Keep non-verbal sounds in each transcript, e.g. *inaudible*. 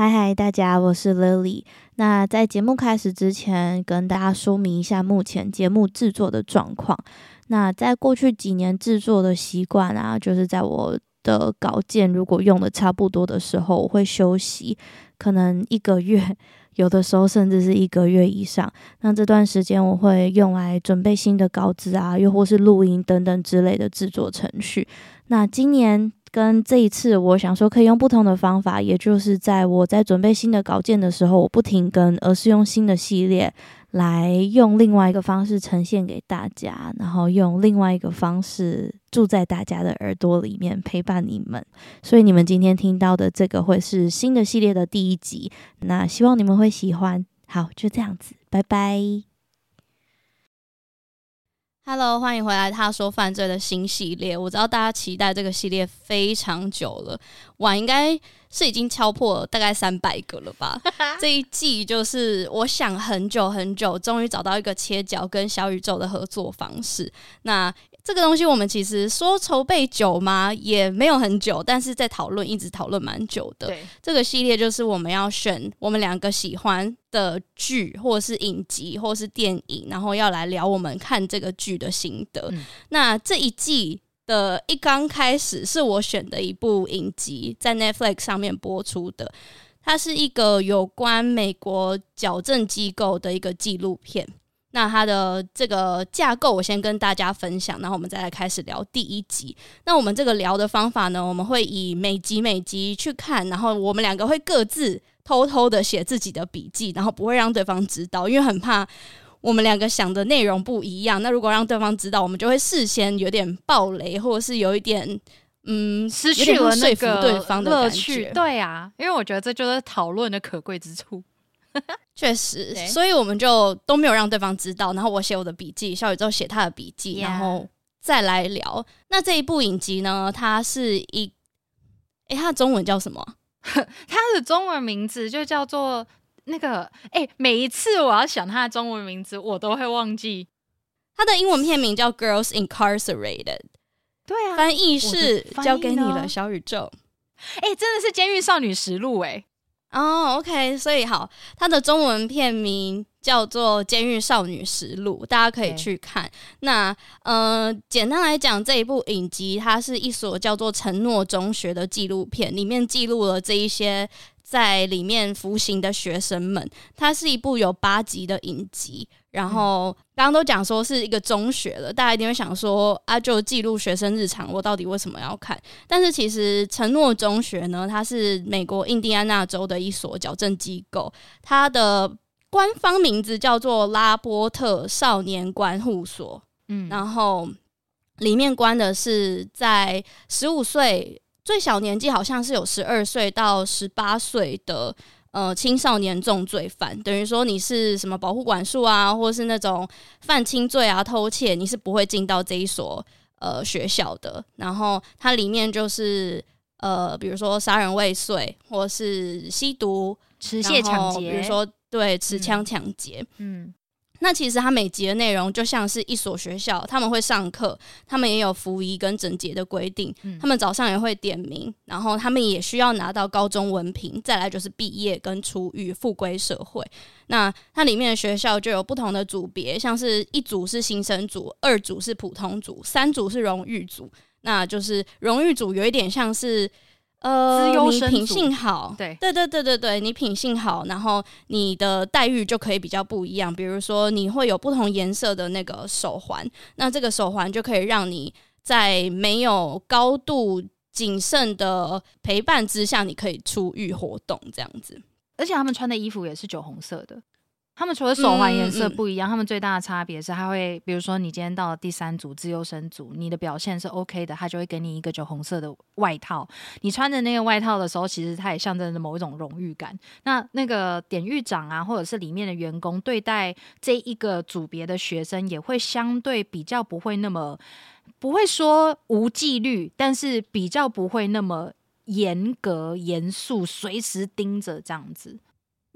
嗨嗨，大家，我是 Lily。那在节目开始之前，跟大家说明一下目前节目制作的状况。那在过去几年制作的习惯啊，就是在我的稿件如果用的差不多的时候，我会休息，可能一个月，有的时候甚至是一个月以上。那这段时间我会用来准备新的稿子啊，又或是录音等等之类的制作程序。那今年。跟这一次，我想说可以用不同的方法，也就是在我在准备新的稿件的时候，我不停更，而是用新的系列来用另外一个方式呈现给大家，然后用另外一个方式住在大家的耳朵里面陪伴你们。所以你们今天听到的这个会是新的系列的第一集，那希望你们会喜欢。好，就这样子，拜拜。Hello，欢迎回来。他说犯罪的新系列，我知道大家期待这个系列非常久了，碗应该是已经敲破了大概三百个了吧？*laughs* 这一季就是我想很久很久，终于找到一个切角跟小宇宙的合作方式。那这个东西我们其实说筹备久吗？也没有很久，但是在讨论，一直讨论蛮久的。对，这个系列就是我们要选我们两个喜欢的剧，或者是影集，或者是电影，然后要来聊我们看这个剧的心得。嗯、那这一季的一刚开始是我选的一部影集，在 Netflix 上面播出的，它是一个有关美国矫正机构的一个纪录片。那它的这个架构，我先跟大家分享，然后我们再来开始聊第一集。那我们这个聊的方法呢，我们会以每集每集去看，然后我们两个会各自偷偷的写自己的笔记，然后不会让对方知道，因为很怕我们两个想的内容不一样。那如果让对方知道，我们就会事先有点暴雷，或者是有一点嗯失去了说服对方的乐趣。对啊，因为我觉得这就是讨论的可贵之处。确实，所以我们就都没有让对方知道。然后我写我的笔记，小宇宙写他的笔记.然后再来聊。那这一部影集呢？它是一，诶，它的中文叫什么？*laughs* 它的中文名字就叫做那个，诶，每一次我要想它的中文名字，我都会忘记。它的英文片名叫《Girls Incarcerated》。对啊，翻译是交给你了，小宇宙。诶，真的是《监狱少女实录》诶。哦、oh，OK，所以好，它的中文片名叫做《监狱少女实录》，大家可以去看。那呃，简单来讲，这一部影集它是一所叫做承诺中学的纪录片，里面记录了这一些。在里面服刑的学生们，它是一部有八集的影集。然后刚刚都讲说是一个中学了，大家一定会想说啊，就记录学生日常，我到底为什么要看？但是其实承诺中学呢，它是美国印第安纳州的一所矫正机构，它的官方名字叫做拉波特少年观护所。嗯，然后里面关的是在十五岁。最小年纪好像是有十二岁到十八岁的呃青少年重罪犯，等于说你是什么保护管束啊，或是那种犯轻罪啊、偷窃，你是不会进到这一所呃学校的。然后它里面就是呃，比如说杀人未遂，或是吸毒、持械抢劫，比如说对持枪抢劫，嗯。嗯那其实它每集的内容就像是一所学校，他们会上课，他们也有服仪跟整洁的规定，他们早上也会点名，然后他们也需要拿到高中文凭，再来就是毕业跟出狱复归社会。那它里面的学校就有不同的组别，像是一组是新生组，二组是普通组，三组是荣誉组。那就是荣誉组有一点像是。呃，你品性好，对对对对对对，你品性好，然后你的待遇就可以比较不一样。比如说，你会有不同颜色的那个手环，那这个手环就可以让你在没有高度谨慎的陪伴之下，你可以出狱活动这样子。而且他们穿的衣服也是酒红色的。他们除了手环颜色不一样，嗯嗯、他们最大的差别是，他会比如说你今天到了第三组自由生组，你的表现是 OK 的，他就会给你一个酒红色的外套。你穿着那个外套的时候，其实它也象征着某一种荣誉感。那那个典狱长啊，或者是里面的员工对待这一个组别的学生，也会相对比较不会那么不会说无纪律，但是比较不会那么严格严肃，随时盯着这样子。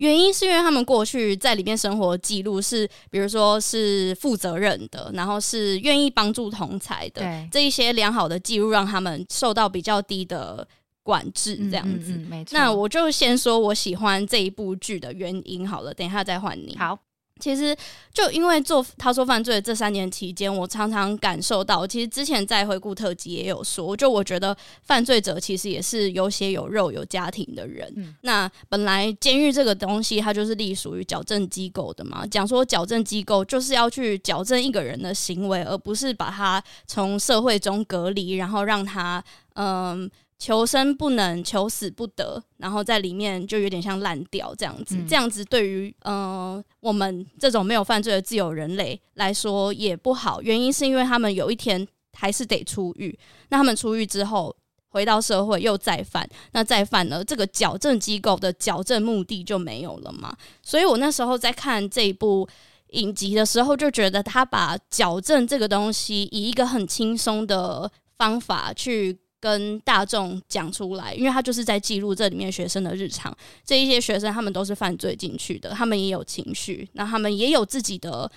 原因是因为他们过去在里面生活记录是，比如说是负责任的，然后是愿意帮助同才的，对这一些良好的记录让他们受到比较低的管制这样子。嗯嗯嗯、没错。那我就先说我喜欢这一部剧的原因好了，等一下再换你。好。其实就因为做他说犯罪的这三年期间，我常常感受到，其实之前在回顾特辑也有说，就我觉得犯罪者其实也是有血有肉有家庭的人。嗯、那本来监狱这个东西，它就是隶属于矫正机构的嘛。讲说矫正机构就是要去矫正一个人的行为，而不是把他从社会中隔离，然后让他嗯。求生不能，求死不得，然后在里面就有点像烂掉这样子。嗯、这样子对于嗯、呃、我们这种没有犯罪的自由人类来说也不好。原因是因为他们有一天还是得出狱，那他们出狱之后回到社会又再犯，那再犯了，这个矫正机构的矫正目的就没有了嘛。所以我那时候在看这一部影集的时候，就觉得他把矫正这个东西以一个很轻松的方法去。跟大众讲出来，因为他就是在记录这里面学生的日常。这一些学生他们都是犯罪进去的，他们也有情绪，那他们也有自己的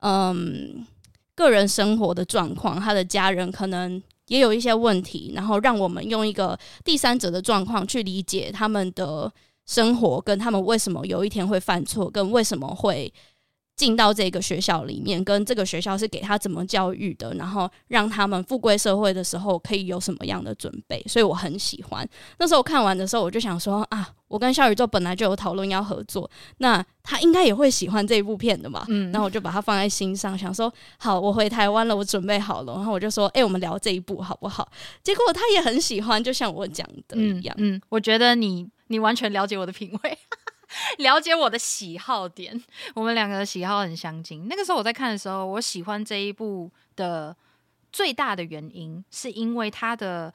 嗯个人生活的状况，他的家人可能也有一些问题，然后让我们用一个第三者的状况去理解他们的生活，跟他们为什么有一天会犯错，跟为什么会。进到这个学校里面，跟这个学校是给他怎么教育的，然后让他们富贵社会的时候可以有什么样的准备，所以我很喜欢。那时候看完的时候，我就想说啊，我跟小宇宙本来就有讨论要合作，那他应该也会喜欢这一部片的嘛。嗯，然后我就把它放在心上，想说好，我回台湾了，我准备好了，然后我就说，哎、欸，我们聊这一部好不好？结果他也很喜欢，就像我讲的一样。嗯，嗯，我觉得你你完全了解我的品味。了解我的喜好点，我们两个的喜好很相近。那个时候我在看的时候，我喜欢这一部的最大的原因，是因为它的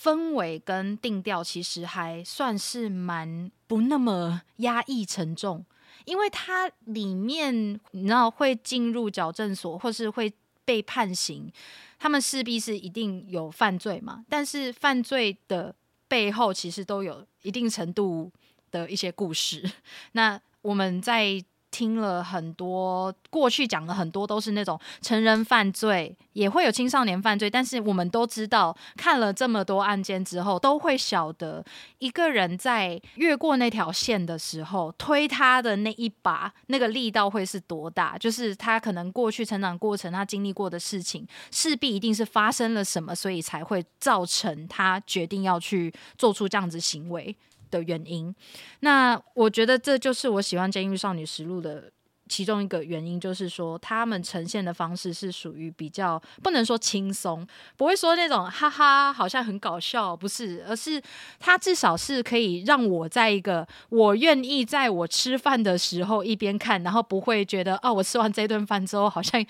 氛围跟定调其实还算是蛮不那么压抑沉重。因为它里面你知道会进入矫正所，或是会被判刑，他们势必是一定有犯罪嘛。但是犯罪的背后其实都有一定程度的一些故事，*laughs* 那我们在听了很多过去讲的很多都是那种成人犯罪，也会有青少年犯罪，但是我们都知道，看了这么多案件之后，都会晓得一个人在越过那条线的时候，推他的那一把那个力道会是多大，就是他可能过去成长过程他经历过的事情，势必一定是发生了什么，所以才会造成他决定要去做出这样子行为。的原因，那我觉得这就是我喜欢《监狱少女实录》的其中一个原因，就是说他们呈现的方式是属于比较不能说轻松，不会说那种哈哈，好像很搞笑，不是，而是他至少是可以让我在一个我愿意在我吃饭的时候一边看，然后不会觉得哦，我吃完这顿饭之后好像。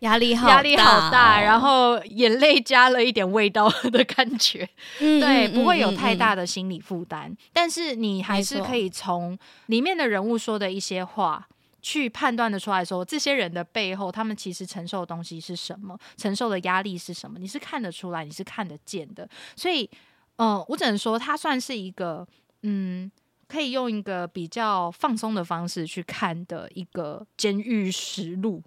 压力好压力好大，然后眼泪加了一点味道的感觉，*laughs* 嗯、对，不会有太大的心理负担。嗯嗯嗯、但是你还是可以从里面的人物说的一些话去判断的出来说，这些人的背后，他们其实承受的东西是什么，承受的压力是什么，你是看得出来，你是看得见的。所以，嗯、呃，我只能说，它算是一个，嗯，可以用一个比较放松的方式去看的一个监狱实录。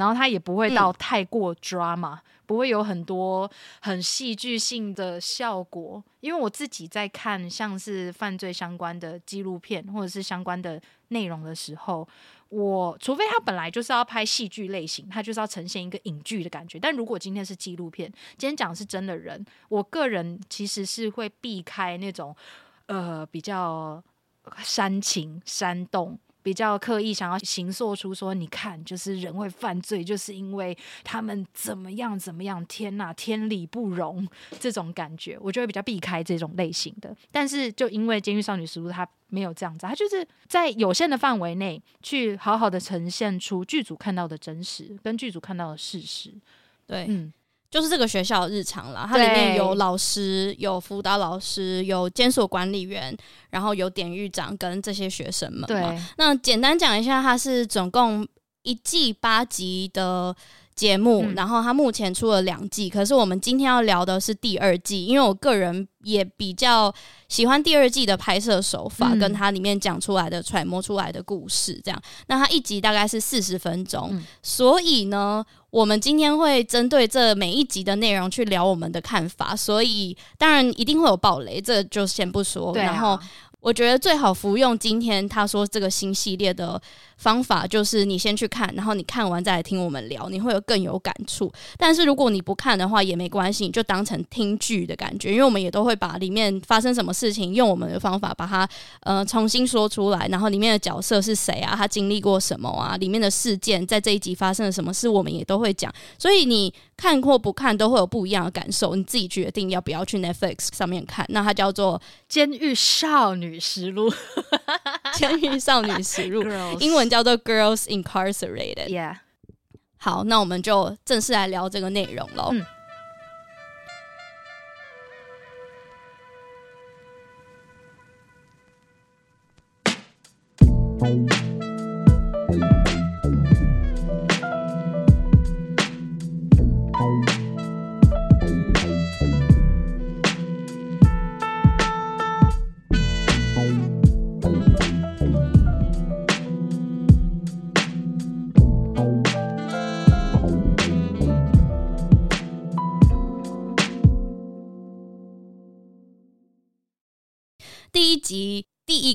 然后他也不会到太过 drama，嗯、不会有很多很戏剧性的效果。因为我自己在看像是犯罪相关的纪录片或者是相关的内容的时候，我除非他本来就是要拍戏剧类型，他就是要呈现一个影剧的感觉。但如果今天是纪录片，今天讲的是真的人，我个人其实是会避开那种呃比较煽情煽动。比较刻意想要形塑出说，你看，就是人会犯罪，就是因为他们怎么样怎么样，天呐，天理不容这种感觉，我就会比较避开这种类型的。但是就因为《监狱少女实录》它没有这样子，它就是在有限的范围内去好好的呈现出剧组看到的真实跟剧组看到的事实。对，嗯。就是这个学校的日常啦，它里面有老师、有辅导老师、有监所管理员，然后有典狱长跟这些学生们。对，那简单讲一下，它是总共一季八集的节目，嗯、然后它目前出了两季，可是我们今天要聊的是第二季，因为我个人也比较喜欢第二季的拍摄手法，嗯、跟它里面讲出来的揣摩出来的故事，这样。那它一集大概是四十分钟，嗯、所以呢，我们今天会针对这每一集的内容去聊我们的看法，所以当然一定会有暴雷，这个就先不说，啊、然后。我觉得最好服用今天他说这个新系列的方法，就是你先去看，然后你看完再来听我们聊，你会有更有感触。但是如果你不看的话也没关系，你就当成听剧的感觉，因为我们也都会把里面发生什么事情，用我们的方法把它呃重新说出来，然后里面的角色是谁啊，他经历过什么啊，里面的事件在这一集发生了什么事，我们也都会讲。所以你看或不看都会有不一样的感受，你自己决定要不要去 Netflix 上面看。*laughs* 那它叫做《监狱少女实录》，*laughs* 监狱少女实录，英文叫做 Girls Incarcerated。Yeah，好，那我们就正式来聊这个内容喽。嗯第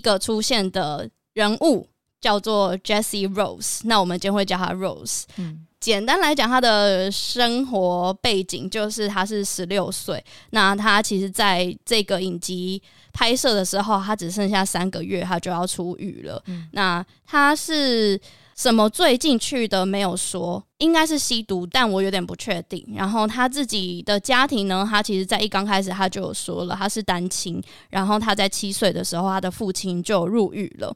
个出现的人物叫做 Jessie Rose，那我们今天会叫她 Rose。嗯，简单来讲，她的生活背景就是她是十六岁。那她其实在这个影集拍摄的时候，她只剩下三个月，她就要出狱了。嗯，那她是。什么最近去的没有说，应该是吸毒，但我有点不确定。然后他自己的家庭呢，他其实在一刚开始他就有说了，他是单亲。然后他在七岁的时候，他的父亲就入狱了。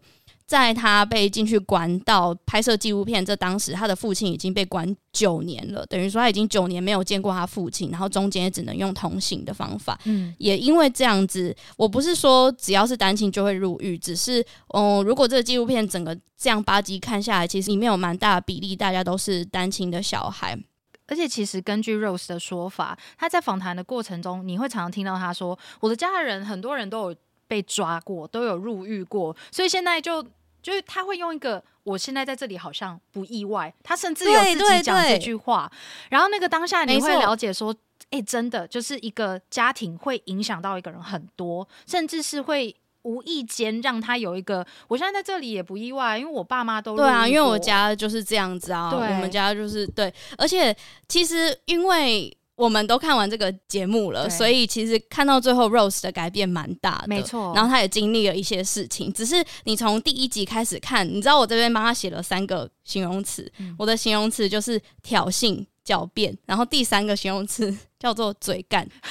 在他被进去关到拍摄纪录片，这当时他的父亲已经被关九年了，等于说他已经九年没有见过他父亲，然后中间也只能用通行的方法。嗯，也因为这样子，我不是说只要是单亲就会入狱，只是，嗯，如果这个纪录片整个这样八集看下来，其实里面有蛮大的比例，大家都是单亲的小孩。而且其实根据 Rose 的说法，他在访谈的过程中，你会常常听到他说：“我的家人很多人都有被抓过，都有入狱过，所以现在就。”就是他会用一个“我现在在这里好像不意外”，他甚至有自己讲这句话。然后那个当下你会了解说，哎、欸，真的就是一个家庭会影响到一个人很多，甚至是会无意间让他有一个“我现在在这里也不意外”，因为我爸妈都对啊，因为我家就是这样子啊，我们家就是对，而且其实因为。我们都看完这个节目了，所以其实看到最后，Rose 的改变蛮大的，没错。然后他也经历了一些事情，只是你从第一集开始看，你知道我这边帮他写了三个形容词，嗯、我的形容词就是挑衅、狡辩，然后第三个形容词叫做嘴干，*laughs*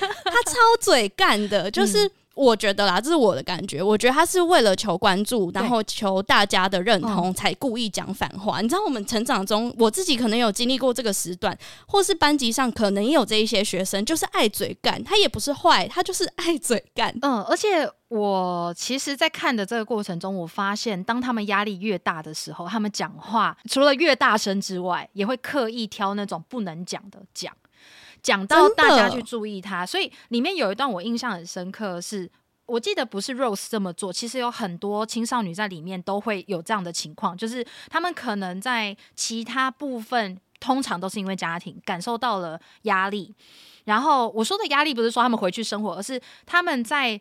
他超嘴干的，就是。嗯我觉得啦，这是我的感觉。我觉得他是为了求关注，然后求大家的认同，才故意讲反话。嗯、你知道，我们成长中，我自己可能有经历过这个时段，或是班级上可能也有这一些学生，就是爱嘴干。他也不是坏，他就是爱嘴干。嗯，而且我其实，在看的这个过程中，我发现，当他们压力越大的时候，他们讲话除了越大声之外，也会刻意挑那种不能讲的讲。讲到大家去注意他，所以里面有一段我印象很深刻是，是我记得不是 Rose 这么做，其实有很多青少女在里面都会有这样的情况，就是他们可能在其他部分，通常都是因为家庭感受到了压力，然后我说的压力不是说他们回去生活，而是他们在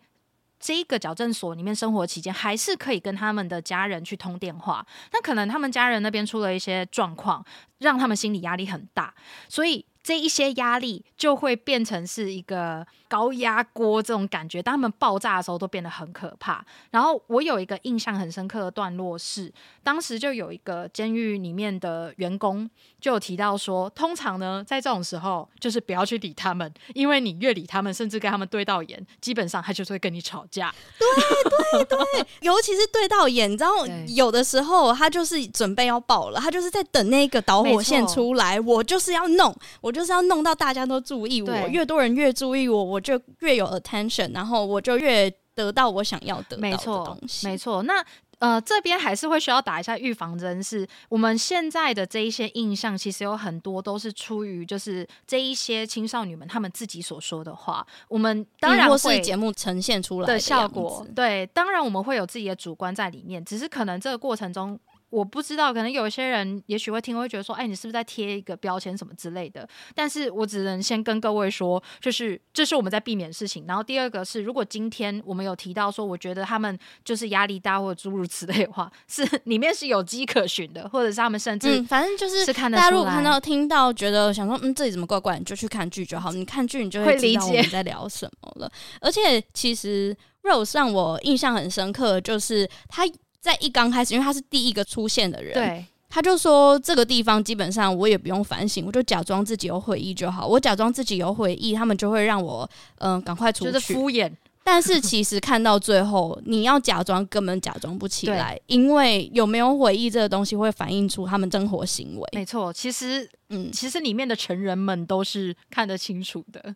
这个矫正所里面生活期间，还是可以跟他们的家人去通电话，那可能他们家人那边出了一些状况，让他们心理压力很大，所以。这一些压力就会变成是一个高压锅这种感觉，当他们爆炸的时候都变得很可怕。然后我有一个印象很深刻的段落是，当时就有一个监狱里面的员工就有提到说，通常呢在这种时候就是不要去理他们，因为你越理他们，甚至跟他们对到眼，基本上他就是会跟你吵架。对对对，尤其是对到眼，你知道有的时候他就是准备要爆了，他就是在等那个导火线出来，我就是要弄。我就是要弄到大家都注意我，越多人越注意我，我就越有 attention，然后我就越得到我想要得到的东西。没错，没错。那呃，这边还是会需要打一下预防针，是我们现在的这一些印象，其实有很多都是出于就是这一些青少年们他们自己所说的话。我们当然会是节目呈现出来的效果，对，当然我们会有自己的主观在里面，只是可能这个过程中。我不知道，可能有一些人也许会听，会觉得说，哎，你是不是在贴一个标签什么之类的？但是我只能先跟各位说，就是这是我们在避免的事情。然后第二个是，如果今天我们有提到说，我觉得他们就是压力大或者诸如此类的话，是里面是有迹可循的，或者是他们甚至、嗯、反正就是，是看大家如果看到听到觉得想说，嗯，这里怎么怪怪，你就去看剧就好。你看剧，你就会知道我们在聊什么了。而且其实 Rose 让我印象很深刻，就是他。在一刚开始，因为他是第一个出现的人，对，他就说这个地方基本上我也不用反省，我就假装自己有回忆就好。我假装自己有回忆，他们就会让我嗯赶快出去。就是敷衍，但是其实看到最后，你要假装根本假装不起来，因为有没有回忆这个东西会反映出他们生活行为。没错，其实嗯，其实里面的成人们都是看得清楚的。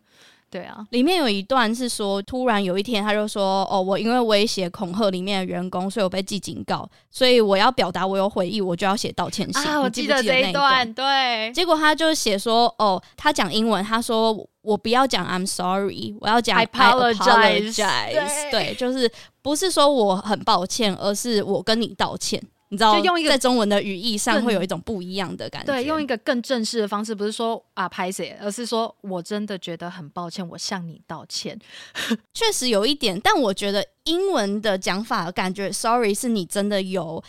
对啊，里面有一段是说，突然有一天他就说：“哦，我因为威胁恐吓里面的员工，所以我被记警告，所以我要表达我有悔意，我就要写道歉信。”啊，我记得这一段。对，结果他就写说：“哦，他讲英文，他说我不要讲 I'm sorry，我要讲 I apologize。对，对，就是不是说我很抱歉，而是我跟你道歉。”你知道，就用一个在中文的语义上会有一种不一样的感觉。对，用一个更正式的方式，不是说啊拍谁，而是说我真的觉得很抱歉，我向你道歉。*laughs* 确实有一点，但我觉得英文的讲法感觉，sorry 是你真的有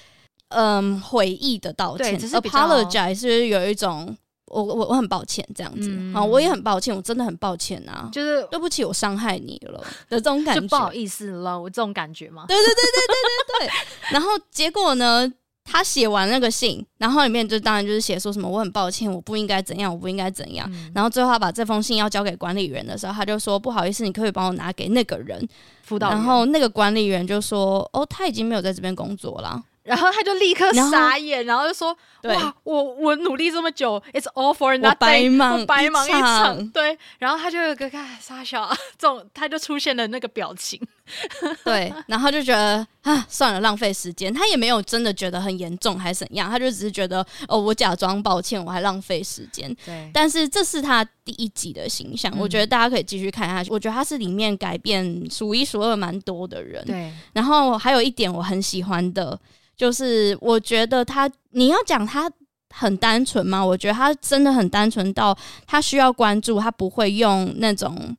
嗯悔意的道歉，只是 apologize 是有一种我我我很抱歉这样子啊、嗯，我也很抱歉，我真的很抱歉啊，就是对不起，我伤害你了的这种感觉，就不好意思了，我这种感觉吗？对对对对对对对。然后结果呢？他写完那个信，然后里面就当然就是写说什么我很抱歉，我不应该怎样，我不应该怎样。嗯、然后最后他把这封信要交给管理员的时候，他就说不好意思，你可以帮我拿给那个人。辅导。然后那个管理员就说哦，他已经没有在这边工作了。然后他就立刻傻眼，然后，就说：“哇，我我努力这么久，it's all for nothing，白忙白忙一场。”对，然后他就有个看傻笑，这种他就出现了那个表情。*laughs* 对，然后就觉得啊，算了，浪费时间。他也没有真的觉得很严重还是怎样，他就只是觉得哦，我假装抱歉，我还浪费时间。对，但是这是他第一集的形象，嗯、我觉得大家可以继续看下去。我觉得他是里面改变数一数二蛮多的人。对，然后还有一点我很喜欢的。就是我觉得他，你要讲他很单纯吗？我觉得他真的很单纯到他需要关注，他不会用那种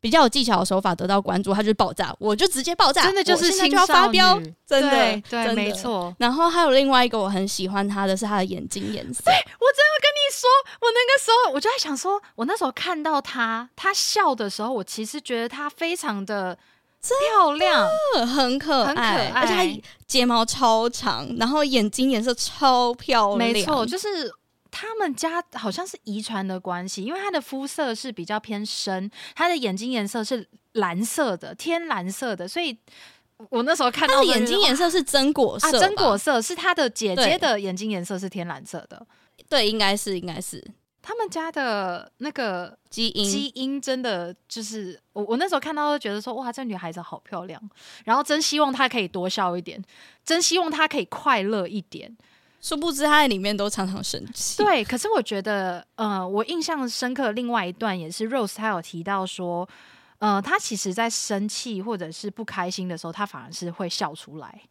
比较有技巧的手法得到关注，他就爆炸，我就直接爆炸，真的就是现在就要发飙，真的对，对，没错。然后还有另外一个我很喜欢他的是他的眼睛颜色，对，我真的跟你说，我那个时候我就在想说，我那时候看到他他笑的时候，我其实觉得他非常的。漂亮，很可爱，很可爱，而且她睫毛超长，然后眼睛颜色超漂亮。没错，就是他们家好像是遗传的关系，因为他的肤色是比较偏深，他的眼睛颜色是蓝色的，天蓝色的，所以我那时候看到他的眼睛颜色是真果色，真果色是他的姐姐的眼睛颜色是天蓝色的，对，应该是，应该是。他们家的那个基因基因真的就是我我那时候看到都觉得说哇，这女孩子好漂亮，然后真希望她可以多笑一点，真希望她可以快乐一点。殊不知她在里面都常常生气。对，可是我觉得，呃，我印象深刻的另外一段也是 Rose，她有提到说，呃，她其实在生气或者是不开心的时候，她反而是会笑出来。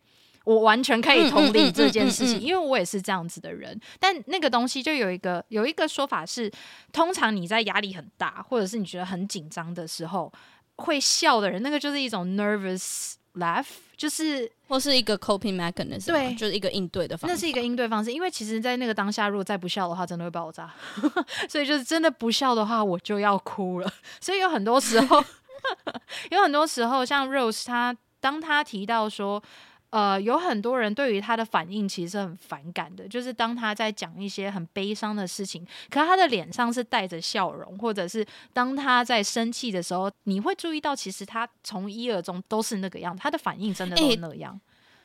我完全可以同理这件事情，因为我也是这样子的人。但那个东西就有一个有一个说法是，通常你在压力很大，或者是你觉得很紧张的时候，会笑的人，那个就是一种 nervous laugh，就是或是一个 coping mechanism，对，就是一个应对的方式。那是一个应对方式，因为其实，在那个当下，如果再不笑的话，真的会爆炸。所以就是真的不笑的话，我就要哭了。*laughs* 所以有很多时候，*laughs* 有很多时候，像 Rose，他当他提到说。呃，有很多人对于他的反应其实是很反感的，就是当他在讲一些很悲伤的事情，可他的脸上是带着笑容，或者是当他在生气的时候，你会注意到，其实他从一而终都是那个样，他的反应真的都是那样。欸，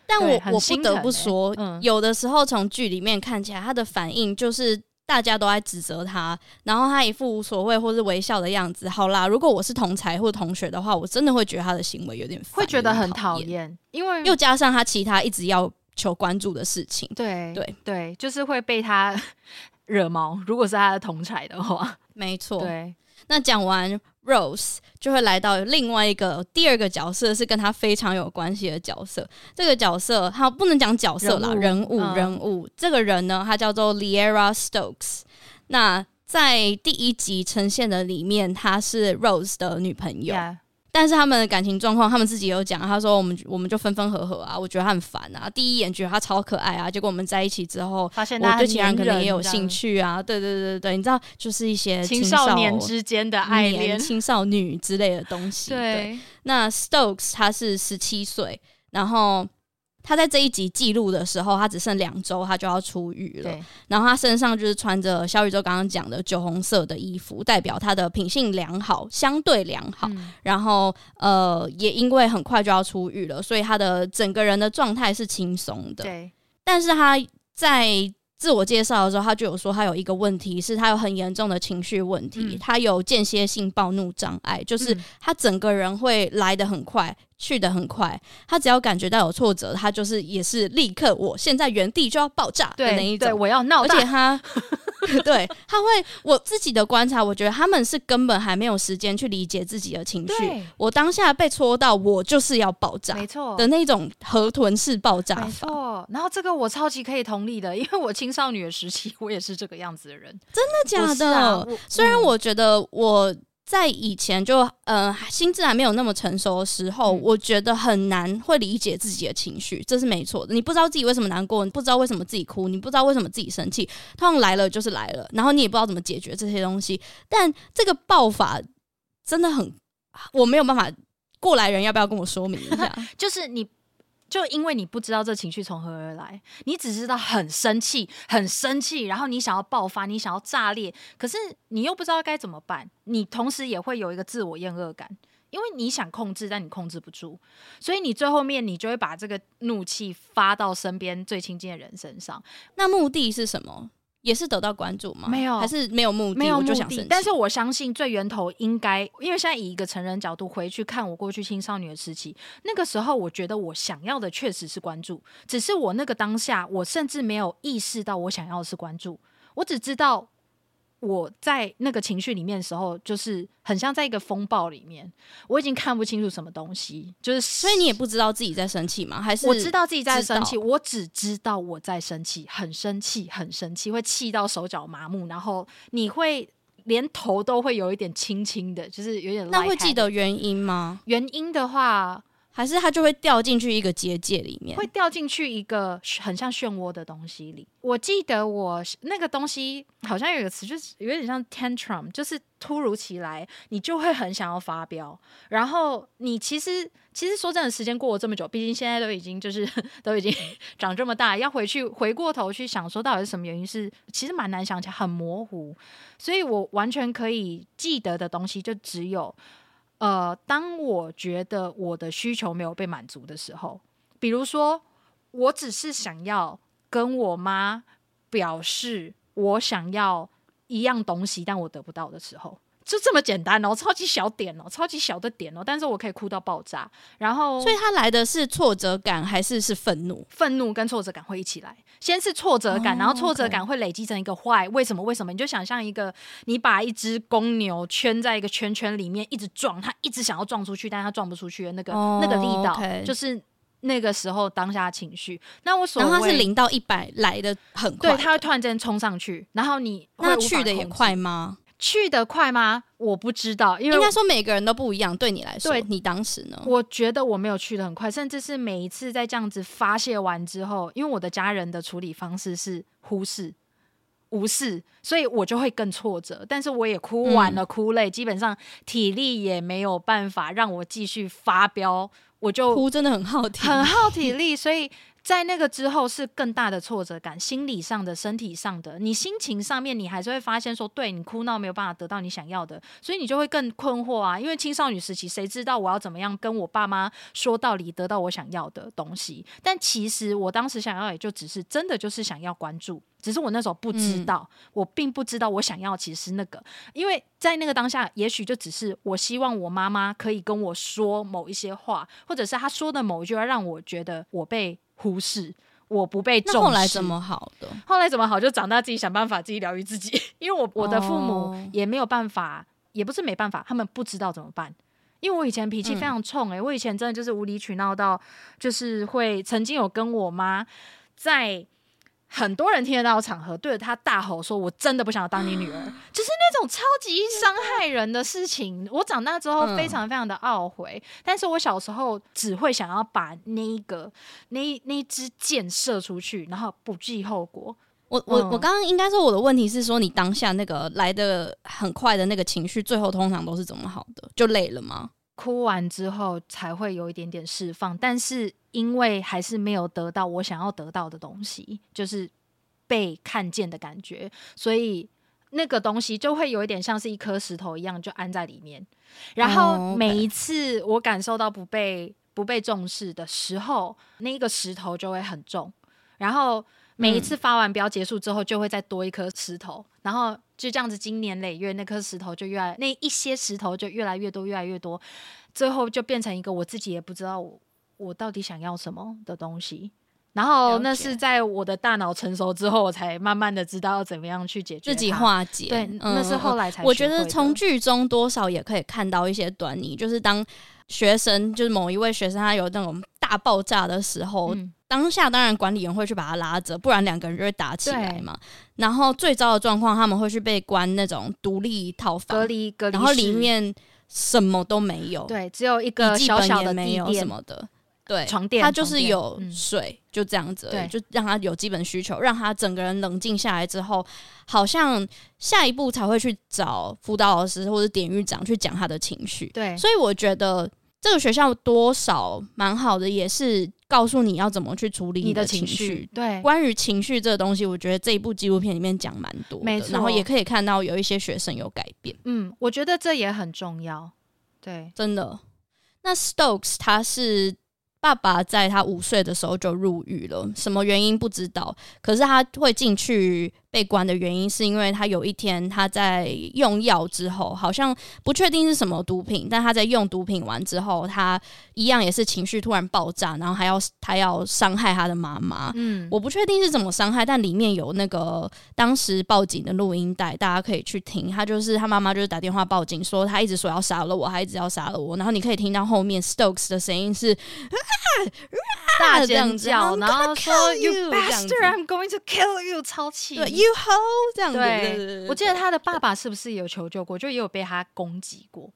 但我我不得不说，嗯，有的时候从剧里面看起来，他的反应就是。大家都在指责他，然后他一副无所谓或是微笑的样子。好啦，如果我是同才或同学的话，我真的会觉得他的行为有点，会觉得很讨厌，因为又加上他其他一直要求关注的事情。对对对，就是会被他 *laughs* 惹毛。如果是他的同才的话，没错。对，那讲完 Rose 就会来到另外一个第二个角色，是跟他非常有关系的角色。这个角色他不能讲角色啦，人物人物。这个人呢，他叫做 Liera Stokes。那在第一集呈现的里面，她是 Rose 的女朋友，Yeah. 但是他们的感情状况，他们自己有讲，他说我们我们就分分合合啊，我觉得他很烦啊，第一眼觉得他超可爱啊，结果我们在一起之后，发现我对其他人可能也有兴趣啊，对对对对，你知道，就是一些青少年之间的爱恋、青少女之类的东西。对，对，那 Stokes 他是十七岁，然后。他在这一集记录的时候，他只剩两周，他就要出狱了。然后他身上就是穿着小宇宙刚刚讲的酒红色的衣服，代表他的品性良好，相对良好。嗯、然后呃，也因为很快就要出狱了，所以他的整个人的状态是轻松的。对。但是他在自我介绍的时候，他就有说他有一个问题，是他有很严重的情绪问题，嗯、他有间歇性暴怒障碍，就是他整个人会来得很快。去的很快，他只要感觉到有挫折，他就是也是立刻，我现在原地就要爆炸的那一种。对，我要闹。而且他，*laughs* 对，他会，我自己的观察，我觉得他们是根本还没有时间去理解自己的情绪。我当下被戳到，我就是要爆炸，没错的那种河豚式爆炸。没错。然后这个我超级可以同理的，因为我青少年的时期，我也是这个样子的人。真的假的？啊、虽然我觉得我。在以前就呃心智还没有那么成熟的时候，嗯、我觉得很难会理解自己的情绪，这是没错的。你不知道自己为什么难过，你不知道为什么自己哭，你不知道为什么自己生气，通常来了就是来了，然后你也不知道怎么解决这些东西。但这个爆发真的很，我没有办法。过来人要不要跟我说明一下？*laughs* 就是你。就因为你不知道这情绪从何而来，你只知道很生气，很生气，然后你想要爆发，你想要炸裂，可是你又不知道该怎么办。你同时也会有一个自我厌恶感，因为你想控制，但你控制不住，所以你最后面你就会把这个怒气发到身边最亲近的人身上。那目的是什么？也是得到关注吗？没有，还是没有目的？没有目的。但是我相信最源头应该，因为现在以一个成人角度回去看我过去青少年的时期，那个时候我觉得我想要的确实是关注，只是我那个当下，我甚至没有意识到我想要的是关注，我只知道。我在那个情绪里面的时候，就是很像在一个风暴里面，我已经看不清楚什么东西，就是所以你也不知道自己在生气吗？还是我知道自己在生气，我只知道我在生气，很生气，很生气，会气到手脚麻木，然后你会连头都会有一点轻轻的，就是有点。那会记得原因吗？原因的话。还是他就会掉进去一个结界里面，会掉进去一个很像漩涡的东西里。我记得我那个东西好像有个词，就是有点像 tantrum，就是突如其来，你就会很想要发飙。然后你其实其实说真的，时间过了这么久，毕竟现在都已经就是 *laughs* 都已经 *laughs* 长这么大，要回去回过头去想说到底是什么原因，是其实蛮难想起来，很模糊。所以我完全可以记得的东西就只有。呃，当我觉得我的需求没有被满足的时候，比如说，我只是想要跟我妈表示我想要一样东西，但我得不到的时候。就这么简单哦，超级小点哦，超级小的点哦，但是我可以哭到爆炸。然后，所以他来的是挫折感还是是愤怒？愤怒跟挫折感会一起来，先是挫折感，哦、然后挫折感会累积成一个坏。为什么？为什么？你就想象一个，你把一只公牛圈在一个圈圈里面，一直撞，它一直想要撞出去，但它撞不出去的那个、哦、那个力道.就是那个时候当下情绪。那我所谓，然后它是零到一百来的很快，对，它会突然间冲上去，然后你那去的也快吗？去得快吗？我不知道，因为应该说每个人都不一样。对你来说，对你当时呢？我觉得我没有去得很快，甚至是每一次在这样子发泄完之后，因为我的家人的处理方式是忽视、无视，所以我就会更挫折。但是我也哭完了，哭累，嗯、基本上体力也没有办法让我继续发飙，我就哭真的很耗体，很耗体力，所以。在那个之后是更大的挫折感，心理上的、身体上的，你心情上面，你还是会发现说，对你哭闹没有办法得到你想要的，所以你就会更困惑啊。因为青少年时期，谁知道我要怎么样跟我爸妈说道理，得到我想要的东西？但其实我当时想要，也就只是真的就是想要关注，只是我那时候不知道，嗯、我并不知道我想要其实是那个，因为在那个当下，也许就只是我希望我妈妈可以跟我说某一些话，或者是她说的某一句话让我觉得我被。忽视，我不被重视。后来怎么好的？后来怎么好？就长大自己想办法自己疗愈自己。*laughs* 因为我我的父母也没有办法，也不是没办法，他们不知道怎么办。因为我以前脾气非常冲，诶、我以前真的就是无理取闹到，就是会曾经有跟我妈在很多人听得到的场合对着他大吼说：“我真的不想要当你女儿。” *sighs* 就是那种超级伤害人的事情。我长大之后非常非常的懊悔，嗯、但是我小时候只会想要把那一个那那支箭射出去，然后不计后果。我我我刚刚应该说我的问题是说，你当下那个来的很快的那个情绪，最后通常都是怎么好的？就累了吗？哭完之后才会有一点点释放，但是因为还是没有得到我想要得到的东西，就是被看见的感觉，所以那个东西就会有一点像是一颗石头一样，就安在里面。然后每一次我感受到不被不被重视的时候，那个石头就会很重，然后。每一次发完飙结束之后，就会再多一颗石头，嗯、然后就这样子，经年累月，那颗石头就越来，那一些石头就越来越多，越来越多，最后就变成一个我自己也不知道我我到底想要什么的东西。然后那是在我的大脑成熟之后，我才慢慢的知道要怎么样去解决自己化解。对，嗯、那是后来才。我觉得从剧中多少也可以看到一些端倪，就是当学生，就是某一位学生他有那种大爆炸的时候。嗯当下当然管理员会去把他拉着，不然两个人就会打起来嘛。然后最糟的状况，他们会去被关那种独立套房，隔离隔离，然后里面什么都没有，对，只有一个小小的没有什么的，对，床垫，他就是有水，嗯、就这样子，对，就让他有基本需求，让他整个人冷静下来之后，好像下一步才会去找辅导老师或者典狱长去讲他的情绪。对，所以我觉得这个学校多少蛮好的，也是。告诉你要怎么去处理你的情绪。对，关于情绪这个东西，我觉得这一部纪录片里面讲蛮多的，没错。然后也可以看到有一些学生有改变。嗯，我觉得这也很重要。对，真的。那 Stokes 他是。爸爸在他五岁的时候就入狱了，什么原因不知道。可是他会进去被关的原因，是因为他有一天他在用药之后，好像不确定是什么毒品，但他在用毒品完之后，他一样也是情绪突然爆炸，然后还要他要伤害他的妈妈。嗯，我不确定是怎么伤害，但里面有那个当时报警的录音带，大家可以去听。他就是他妈妈就是打电话报警说他一直说要杀了我，他一直要杀了我，然后你可以听到后面 Stokes 的声音是。大尖叫，然后说 “You bastard, I'm going to kill you”，超气。对，You hoe 这样子。对，我记得他的爸爸是不是有求救过？就也有被他攻击过，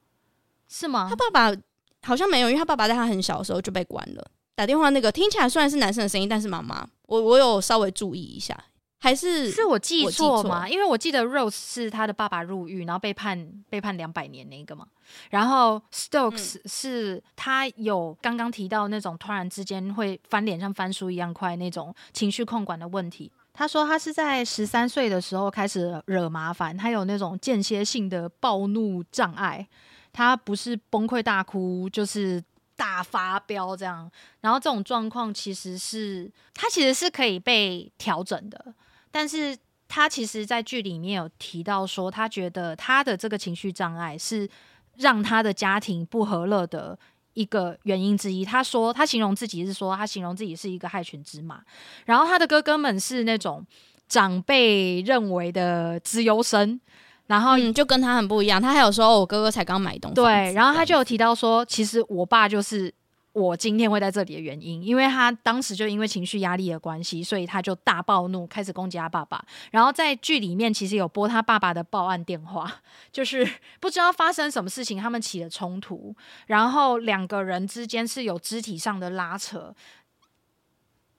是吗？他爸爸好像没有，因为他爸爸在他很小的时候就被关了。打电话那个听起来虽然是男生的声音，但是妈妈，我我有稍微注意一下。还是是我记错吗？因为我记得 Rose 是他的爸爸入狱，然后被判被判两百年那个嘛。然后 Stokes、嗯、是他有刚刚提到那种突然之间会翻脸像翻书一样快那种情绪控管的问题。他说他是在十三岁的时候开始惹麻烦，他有那种间歇性的暴怒障碍。他不是崩溃大哭，就是大发飙这样。然后这种状况其实是他其实是可以被调整的。但是他其实，在剧里面有提到说，他觉得他的这个情绪障碍是让他的家庭不和乐的一个原因之一。他说，他形容自己是说，他形容自己是一个害群之马。然后他的哥哥们是那种长辈认为的资优生，然后、嗯、就跟他很不一样。他还有说，我哥哥才刚买东西。对，然后他就有提到说，其实我爸就是。我今天会在这里的原因，因为他当时就因为情绪压力的关系，所以他就大暴怒，开始攻击他爸爸。然后在剧里面其实有播他爸爸的报案电话，就是 *laughs* 不知道发生什么事情，他们起了冲突，然后两个人之间是有肢体上的拉扯。